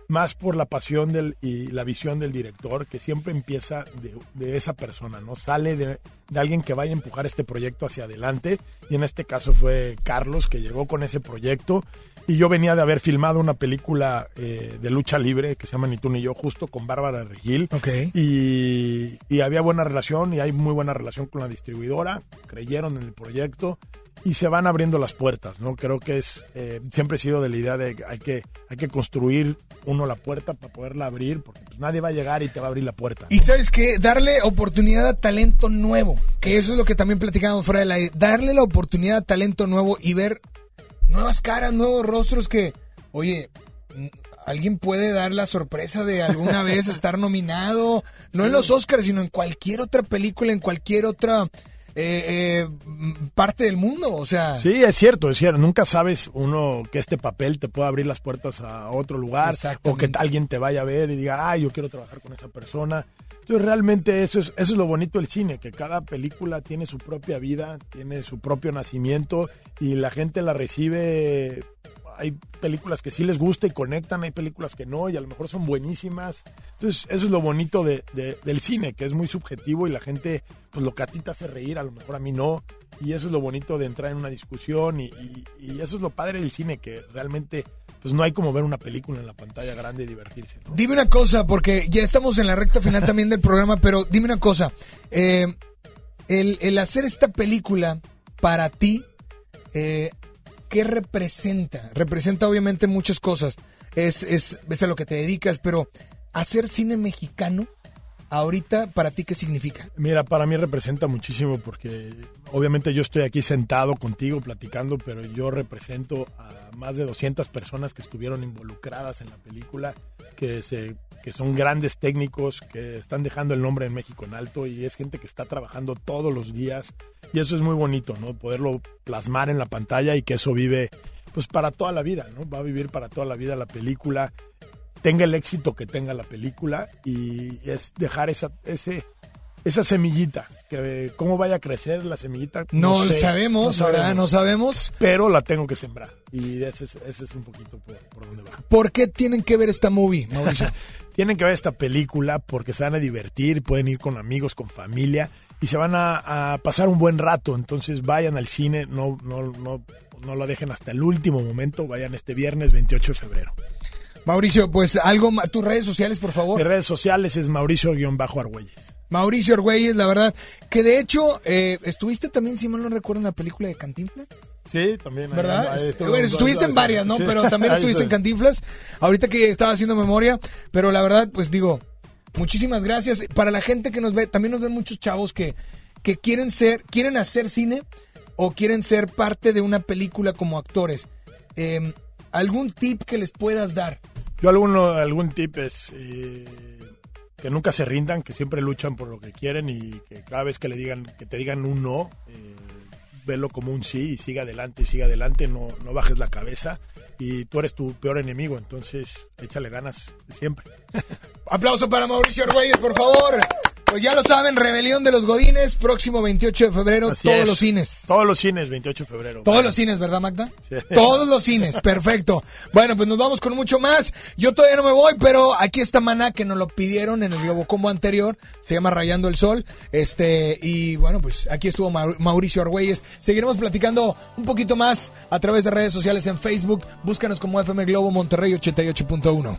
Speaker 61: más por la pasión del, y la visión del director que siempre empieza de, de esa persona, ¿no? Sale de, de alguien que vaya a empujar este proyecto hacia adelante y en este caso fue Carlos que llegó con ese proyecto y yo venía de haber filmado una película eh, de lucha libre que se llama Ni tú ni yo, justo con Bárbara Regil. Y, y había buena relación y hay muy buena relación con la distribuidora. Creyeron en el proyecto y se van abriendo las puertas, ¿no? Creo que es, eh, siempre he sido de la idea de que hay que, hay que construir uno la puerta para poderla abrir, porque pues, nadie va a llegar y te va a abrir la puerta.
Speaker 5: Y sabes qué, darle oportunidad a talento nuevo, que eso es lo que también platicábamos fuera de la... Darle la oportunidad a talento nuevo y ver nuevas caras, nuevos rostros que, oye, mm, alguien puede dar la sorpresa de alguna vez estar nominado, no en los Oscars, sino en cualquier otra película, en cualquier otra eh, eh, parte del mundo, o sea...
Speaker 61: Sí, es cierto, es cierto. Nunca sabes uno que este papel te pueda abrir las puertas a otro lugar o que alguien te vaya a ver y diga, ah, yo quiero trabajar con esa persona. Entonces realmente eso es, eso es lo bonito del cine, que cada película tiene su propia vida, tiene su propio nacimiento y la gente la recibe. Hay películas que sí les gusta y conectan, hay películas que no y a lo mejor son buenísimas. Entonces eso es lo bonito de, de- del cine, que es muy subjetivo y la gente, pues lo que a ti te hace reír, a lo mejor a mí no. Y eso es lo bonito de entrar en una discusión y, eso es lo padre del cine, que realmente pues no hay como ver una película en la pantalla grande y divertirse.
Speaker 5: Dime una cosa, porque ya estamos en la recta final también del programa, pero dime una cosa. eh, el, el hacer esta película para ti, eh, ¿qué representa? Representa obviamente muchas cosas. Es, es, es a lo que te dedicas, pero hacer cine mexicano, ahorita, ¿para ti qué significa?
Speaker 61: Mira, para mí representa muchísimo porque obviamente yo estoy aquí sentado contigo platicando, pero yo represento a más de 200 personas que estuvieron involucradas en la película, que se que son grandes técnicos, que están dejando el nombre en México en alto y es gente que está trabajando todos los días y eso es muy bonito, ¿no? Poderlo plasmar en la pantalla y que eso vive pues para toda la vida, ¿no? Va a vivir para toda la vida la película tenga el éxito que tenga la película y es dejar esa, ese, esa semillita, que cómo vaya a crecer la semillita.
Speaker 5: No
Speaker 61: sé,
Speaker 5: sabemos, ¿verdad? No sabemos.
Speaker 61: Pero la tengo que sembrar y ese es, ese es un poquito por, por donde va.
Speaker 5: ¿Por qué tienen que ver esta movie, Mauricio?
Speaker 61: Tienen que ver esta película porque se van a divertir, pueden ir con amigos, con familia y se van a, a pasar un buen rato. Entonces vayan al cine, no, no, no, no lo dejen hasta el último momento, vayan este viernes 28 de febrero.
Speaker 5: Mauricio, pues algo, tus redes sociales, por favor.
Speaker 61: Mis redes sociales es Mauricio-Argüelles.
Speaker 5: Mauricio Argüelles, la verdad, que de hecho, eh, estuviste también, si mal no recuerdo, en la película de Cantinflas.
Speaker 61: Sí, también.
Speaker 5: ¿Verdad?
Speaker 61: ahí- ahí estuve
Speaker 5: Bueno,
Speaker 61: en
Speaker 5: estuviste en varias, ¿no?
Speaker 61: sí.
Speaker 5: Pero también estuviste en. Cantinflas. Ahorita que estaba haciendo memoria. Pero la verdad, pues digo, muchísimas gracias. Para la gente que nos ve, también nos ven muchos chavos que, que quieren ser, quieren hacer cine o quieren ser parte de una película como actores. Eh, ¿Algún tip que les puedas dar?
Speaker 61: Yo alguno, algún tip es eh, que nunca se rindan, que siempre luchan por lo que quieren y que cada vez que le digan, que te digan un no, eh, velo como un sí y siga adelante, siga adelante, no, no bajes la cabeza y tú eres tu peor enemigo, entonces échale ganas siempre.
Speaker 5: Aplauso para Mauricio Argüelles, por favor.
Speaker 4: Pues ya lo saben, Rebelión de los Godines, próximo 28 de febrero,
Speaker 61: Así
Speaker 4: todos
Speaker 61: es.
Speaker 4: los cines.
Speaker 61: Todos los cines, 28 de febrero.
Speaker 4: Todos los cines, ¿verdad, Magda?
Speaker 61: Sí.
Speaker 4: Todos los cines, perfecto. Bueno, pues nos vamos con mucho más. Yo todavía no me voy, pero aquí está Maná que nos lo pidieron en el Globo Combo anterior. Se llama Rayando el Sol. Este, y bueno, pues aquí estuvo Mau- Mauricio Argüelles. Seguiremos platicando un poquito más a través de redes sociales en Facebook. Búscanos como FM Globo Monterrey 88.1.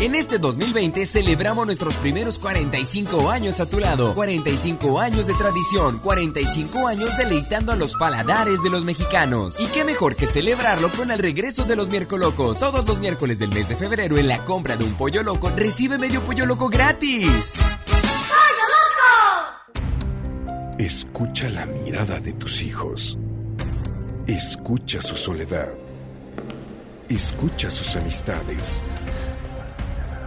Speaker 15: En este 2020 celebramos nuestros primeros 45 años a tu lado. 45 años de tradición, 45 años deleitando a los paladares de los mexicanos. Y qué mejor que celebrarlo con el regreso de los miércolocos. Todos los miércoles del mes de febrero en la compra de un pollo loco recibe medio pollo loco gratis.
Speaker 36: Escucha la mirada de tus hijos. Escucha su soledad. Escucha sus amistades.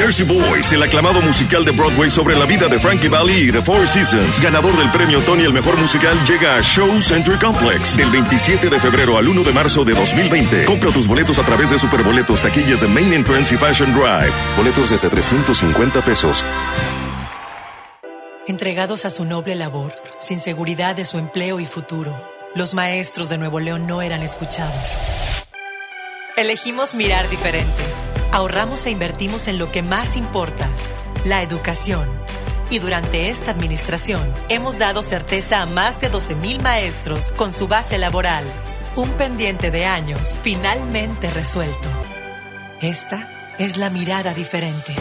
Speaker 62: Jersey Boys, el aclamado musical de Broadway sobre la vida de Frankie Valli y The Four Seasons, ganador del premio Tony el mejor musical, llega a Show Center Complex del 27 de febrero al 1 de marzo de 2020. Compra tus boletos a través de Superboletos, taquillas de Main Entrance y Fashion Drive. Boletos desde 350 pesos.
Speaker 16: Entregados a su noble labor, sin seguridad de su empleo y futuro, los maestros de Nuevo León no eran escuchados. Elegimos mirar diferente. Ahorramos e invertimos en lo que más importa, la educación. Y durante esta administración hemos dado certeza a más de 12.000 maestros con su base laboral. Un pendiente de años finalmente resuelto. Esta es la mirada diferente.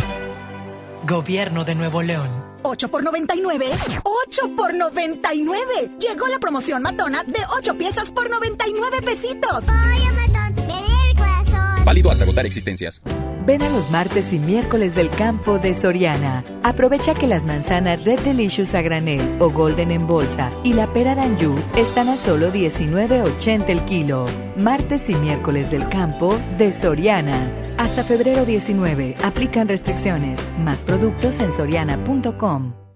Speaker 16: Gobierno de Nuevo León.
Speaker 19: 8 por 99. 8 por 99. Llegó la promoción matona de 8 piezas por 99 pesitos.
Speaker 50: Matón,
Speaker 58: Válido hasta agotar existencias.
Speaker 63: Ven a los martes y miércoles del campo de Soriana. Aprovecha que las manzanas Red Delicious a granel o Golden en bolsa y la pera Danju están a solo 19.80 el kilo. Martes y miércoles del campo de Soriana. Hasta febrero 19. Aplican restricciones. Más productos en soriana.com.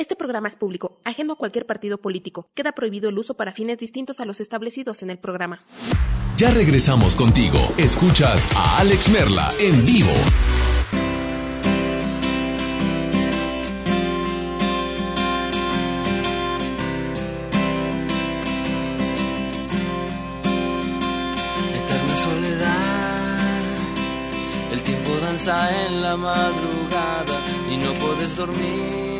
Speaker 64: Este programa es público, ajeno a cualquier partido político. Queda prohibido el uso para fines distintos a los establecidos en el programa.
Speaker 3: Ya regresamos contigo. Escuchas a Alex Merla en vivo.
Speaker 4: Eterna soledad, el tiempo danza en la madrugada y no puedes dormir.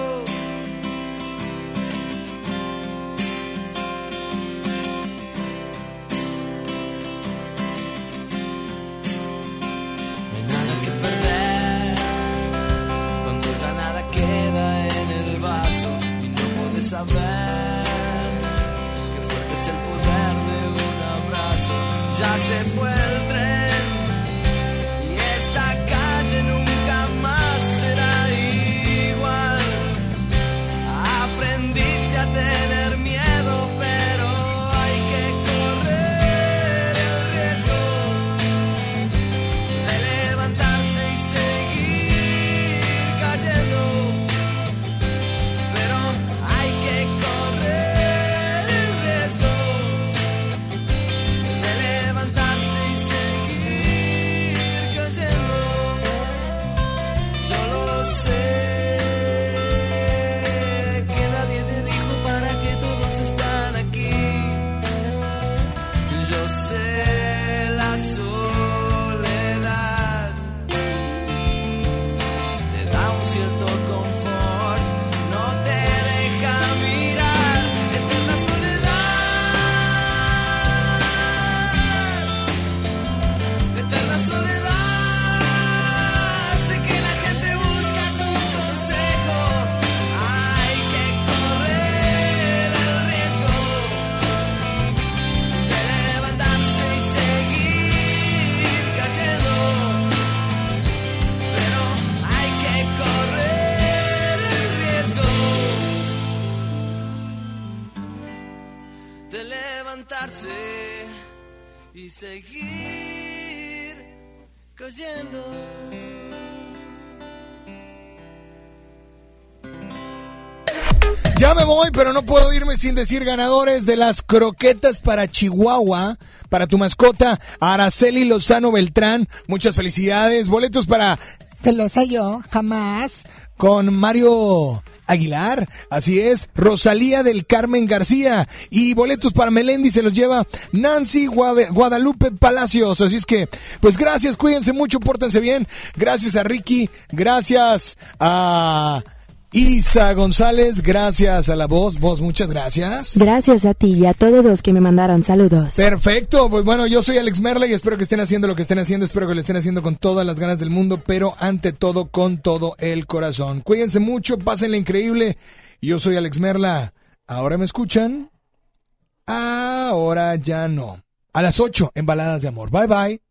Speaker 4: Saber seguir cayendo.
Speaker 5: Ya me voy, pero no puedo irme sin decir ganadores de las croquetas para Chihuahua, para tu mascota, Araceli Lozano Beltrán. Muchas felicidades. Boletos para Se lo sé yo, jamás. Con Mario Aguilar, así es, Rosalía del Carmen García y boletos para Melendi se los lleva Nancy Guadalupe Palacios, así es que, pues gracias, cuídense mucho, pórtense bien, gracias a Ricky, gracias a Isa González, gracias a la voz, voz, muchas gracias.
Speaker 8: Gracias a ti y a todos los que me mandaron saludos.
Speaker 5: Perfecto, pues bueno, yo soy Alex Merla y espero que estén haciendo lo que estén haciendo, espero que lo estén haciendo con todas las ganas del mundo, pero ante todo con todo el corazón. Cuídense mucho, pásenla increíble. Yo soy Alex Merla. ¿Ahora me escuchan? Ahora ya no. A las 8 en Baladas de Amor. Bye bye.